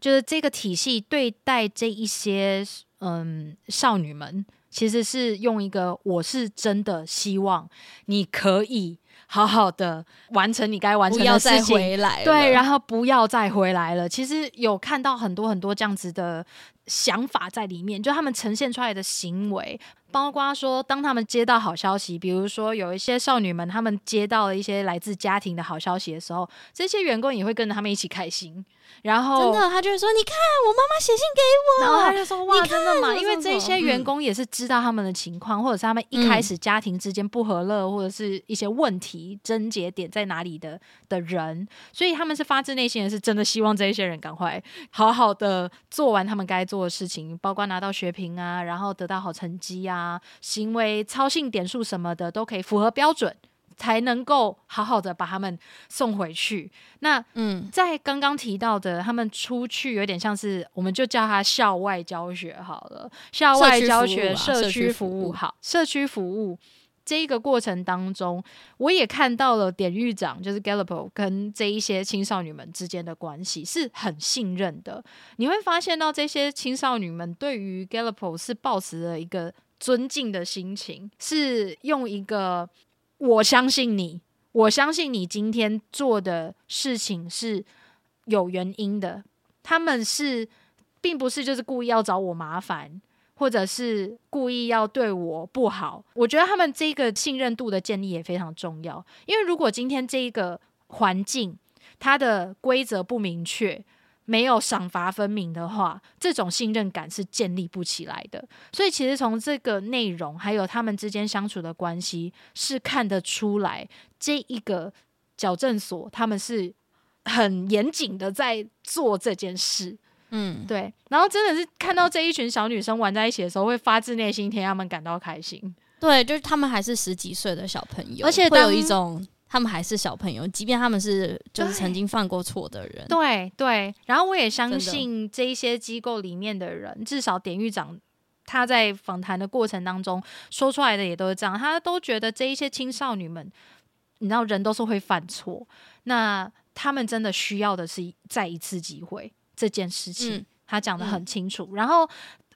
就是这个体系对待这一些嗯少女们，其实是用一个“我是真的希望你可以”。好好的完成你该完成的事情，回来对，然后不要再回来了。其实有看到很多很多这样子的想法在里面，就他们呈现出来的行为。包括说，当他们接到好消息，比如说有一些少女们，他们接到了一些来自家庭的好消息的时候，这些员工也会跟着他们一起开心。然后真的，他就会说：“你看，我妈妈写信给我。”然后他就说：“哇，真的吗？因为这些员工也是知道他们的情况，嗯、或者是他们一开始家庭之间不和乐，或者是一些问题症结点在哪里的的人，所以他们是发自内心的是真的希望这一些人赶快好好的做完他们该做的事情，包括拿到学评啊，然后得到好成绩啊。”啊，行为操性点数什么的都可以符合标准，才能够好好的把他们送回去。那嗯，在刚刚提到的，他们出去有点像是，我们就叫他校外教学好了，校外教学、社区服务好，社区服务。这一个过程当中，我也看到了典狱长就是 Gallupo 跟这一些青少女们之间的关系是很信任的。你会发现到这些青少女们对于 Gallupo 是抱持了一个。尊敬的心情是用一个我相信你，我相信你今天做的事情是有原因的。他们是并不是就是故意要找我麻烦，或者是故意要对我不好。我觉得他们这个信任度的建立也非常重要，因为如果今天这一个环境它的规则不明确。没有赏罚分明的话，这种信任感是建立不起来的。所以，其实从这个内容，还有他们之间相处的关系，是看得出来，这一个矫正所他们是很严谨的在做这件事。嗯，对。然后，真的是看到这一群小女生玩在一起的时候，会发自内心替他们感到开心。对，就是他们还是十几岁的小朋友，而且会有一种。他们还是小朋友，即便他们是就是曾经犯过错的人。对对，然后我也相信这一些机构里面的人，至少典狱长他在访谈的过程当中说出来的也都是这样，他都觉得这一些青少女们，你知道人都是会犯错，那他们真的需要的是再一次机会这件事情，嗯、他讲的很清楚，嗯、然后。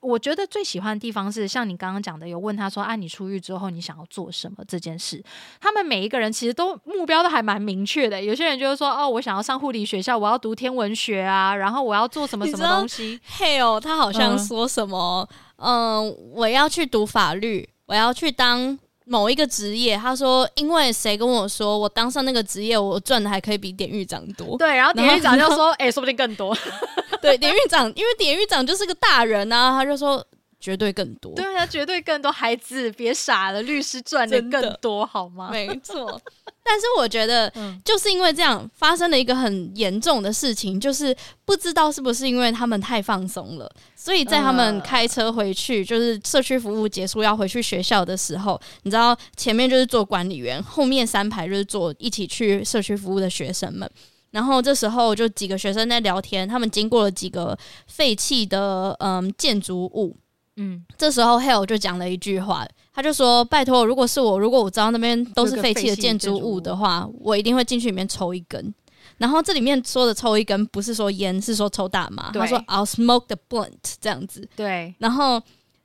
我觉得最喜欢的地方是，像你刚刚讲的，有问他说：“啊，你出狱之后你想要做什么？”这件事，他们每一个人其实都目标都还蛮明确的。有些人就是说：“哦，我想要上护理学校，我要读天文学啊，然后我要做什么什么东西。”嘿哦，他好像说什么：“嗯、呃，我要去读法律，我要去当某一个职业。”他说：“因为谁跟我说，我当上那个职业，我赚的还可以比典狱长多。”对，然后典狱长就说：“ *laughs* 哎、欸，说不定更多。*laughs* ”对，典狱长，因为典狱长就是个大人啊，他就说绝对更多。对啊，绝对更多。孩子别傻了，律师赚的更多，好吗？没错。但是我觉得，就是因为这样发生了一个很严重的事情，就是不知道是不是因为他们太放松了，所以在他们开车回去，就是社区服务结束要回去学校的时候，你知道前面就是做管理员，后面三排就是坐一起去社区服务的学生们。然后这时候就几个学生在聊天，他们经过了几个废弃的嗯建筑物，嗯，这时候 Hale 就讲了一句话，他就说：“拜托，如果是我，如果我知道那边都是废弃的建筑物的话，我一定会进去里面抽一根。”然后这里面说的抽一根不是说烟，是说抽大麻。他说：“I'll smoke the blunt。”这样子。对。然后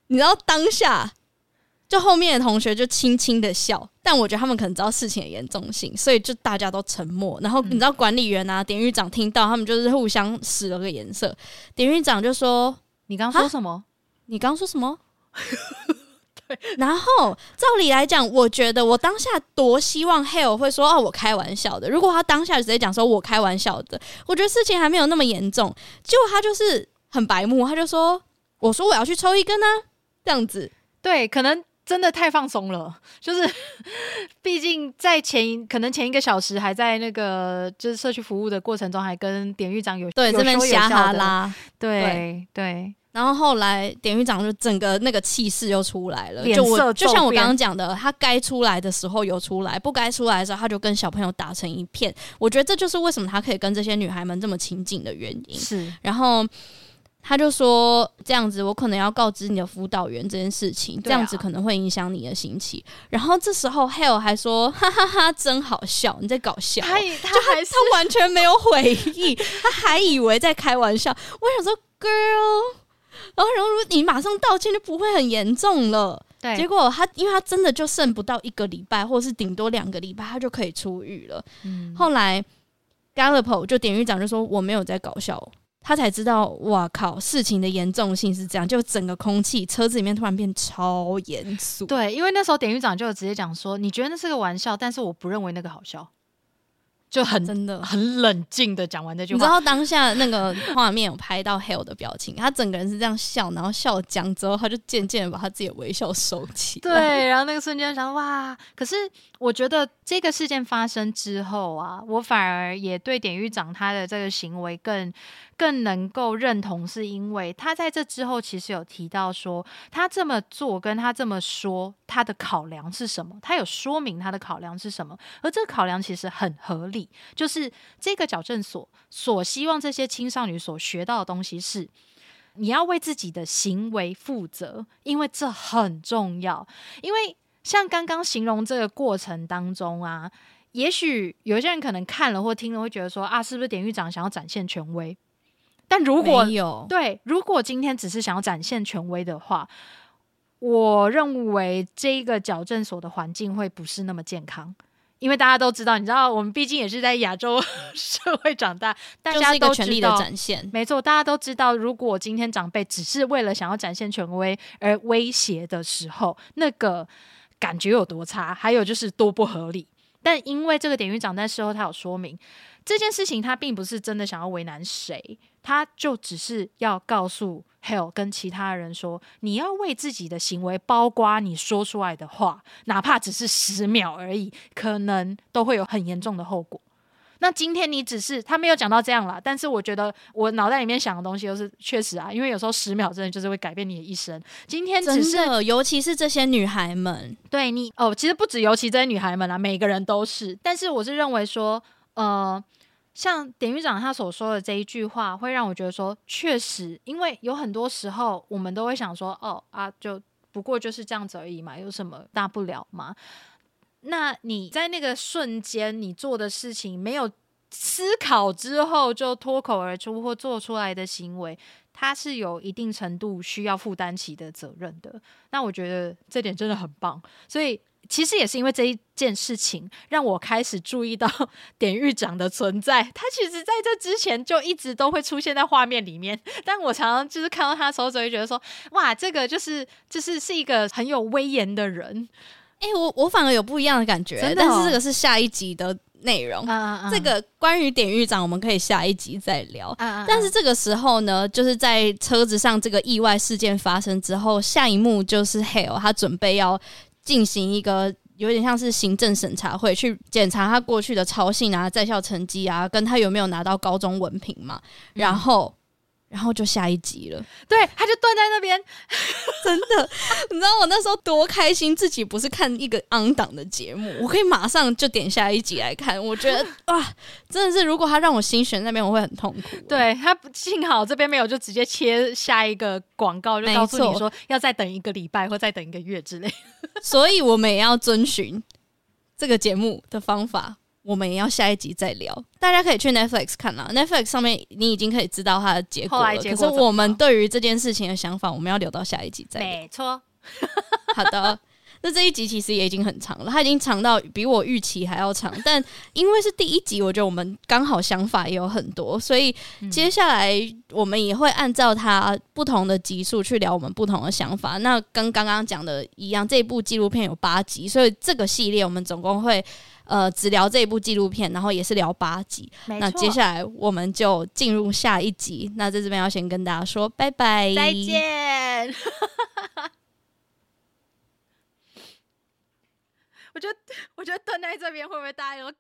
你知道当下。就后面的同学就轻轻的笑，但我觉得他们可能知道事情的严重性，所以就大家都沉默。然后你知道管理员啊、典狱长听到，他们就是互相使了个眼色。典狱长就说：“你刚说什么？你刚说什么？” *laughs* 对。然后照理来讲，我觉得我当下多希望 Hale 会说：“哦，我开玩笑的。”如果他当下直接讲说：“我开玩笑的”，我觉得事情还没有那么严重。结果他就是很白目，他就说：“我说我要去抽一根呢。”这样子，对，可能。真的太放松了，*laughs* 就是毕竟在前可能前一个小时还在那个就是社区服务的过程中，还跟典狱长有对有这边瞎哈拉，对对，对。然后后来典狱长就整个那个气势又出来了，就我就像我刚刚讲的，他该出来的时候有出来，不该出来的时候他就跟小朋友打成一片。我觉得这就是为什么他可以跟这些女孩们这么亲近的原因。是，然后。他就说这样子，我可能要告知你的辅导员这件事情，这样子可能会影响你的心情。然后这时候 Hale 还说：“哈哈哈，真好笑，你在搞笑。”他他还他完全没有悔意，他还以为在开玩笑。我想说，Girl，然后然后如果你马上道歉，就不会很严重了。对，结果他因为他真的就剩不到一个礼拜，或者是顶多两个礼拜，他就可以出狱了。嗯，后来 Gallupo 就典狱长就说：“我没有在搞笑。”他才知道，哇靠，事情的严重性是这样，就整个空气车子里面突然变超严肃。对，因为那时候典狱长就直接讲说，你觉得那是个玩笑，但是我不认为那个好笑。就很真的很冷静的讲完这句话，你知道当下那个画面有拍到 Hale 的表情，他整个人是这样笑，然后笑僵之后，他就渐渐把他自己的微笑收起。对，然后那个瞬间想哇，可是我觉得这个事件发生之后啊，我反而也对典狱长他的这个行为更。更能够认同，是因为他在这之后其实有提到说，他这么做跟他这么说，他的考量是什么？他有说明他的考量是什么？而这个考量其实很合理，就是这个矫正所所希望这些青少女所学到的东西是，你要为自己的行为负责，因为这很重要。因为像刚刚形容这个过程当中啊，也许有些人可能看了或听了会觉得说啊，是不是典狱长想要展现权威？但如果有对，如果今天只是想要展现权威的话，我认为这个矫正所的环境会不是那么健康，因为大家都知道，你知道，我们毕竟也是在亚洲 *laughs* 社会长大，大家都权力的展现，没错，大家都知道，如果今天长辈只是为了想要展现权威而威胁的时候，那个感觉有多差，还有就是多不合理。但因为这个典狱长在事后他有说明这件事情，他并不是真的想要为难谁。他就只是要告诉 Hell 跟其他人说，你要为自己的行为，包括你说出来的话，哪怕只是十秒而已，可能都会有很严重的后果。那今天你只是他没有讲到这样啦，但是我觉得我脑袋里面想的东西都是确实啊，因为有时候十秒真的就是会改变你的一生。今天只是，尤其是这些女孩们，对你哦，其实不止尤其这些女孩们啦，每个人都是。但是我是认为说，呃。像典狱长他所说的这一句话，会让我觉得说，确实，因为有很多时候我们都会想说，哦啊，就不过就是这样子而已嘛，有什么大不了吗？那你在那个瞬间，你做的事情没有思考之后就脱口而出或做出来的行为，它是有一定程度需要负担起的责任的。那我觉得这点真的很棒，所以。其实也是因为这一件事情，让我开始注意到典狱长的存在。他其实在这之前就一直都会出现在画面里面，但我常常就是看到他的时候，就会觉得说：“哇，这个就是就是是一个很有威严的人。”哎，我我反而有不一样的感觉，哦？但是这个是下一集的内容。这个关于典狱长，我们可以下一集再聊。但是这个时候呢，就是在车子上这个意外事件发生之后，下一幕就是 Hale 他准备要。进行一个有点像是行政审查会，去检查他过去的操信啊、在校成绩啊，跟他有没有拿到高中文凭嘛，然后。然后就下一集了，对，他就断在那边，*laughs* 真的，你知道我那时候多开心，自己不是看一个 on 档的节目，我可以马上就点下一集来看。我觉得哇，真的是，如果他让我心悬那边，我会很痛苦。对，他幸好这边没有，就直接切下一个广告，就告诉你说要再等一个礼拜或再等一个月之类。所以我们也要遵循这个节目的方法。我们也要下一集再聊，大家可以去 Netflix 看啦。Netflix 上面你已经可以知道它的结果了。果可是我们对于这件事情的想法，我们要留到下一集再聊。没错。*laughs* 好的，那这一集其实也已经很长了，它已经长到比我预期还要长。但因为是第一集，我觉得我们刚好想法也有很多，所以接下来我们也会按照它不同的集数去聊我们不同的想法。那跟刚刚讲的一样，这一部纪录片有八集，所以这个系列我们总共会。呃，只聊这一部纪录片，然后也是聊八集。那接下来我们就进入下一集。那在这边要先跟大家说拜拜，再见。*laughs* 我觉得，我觉得蹲在这边会不会大家有看？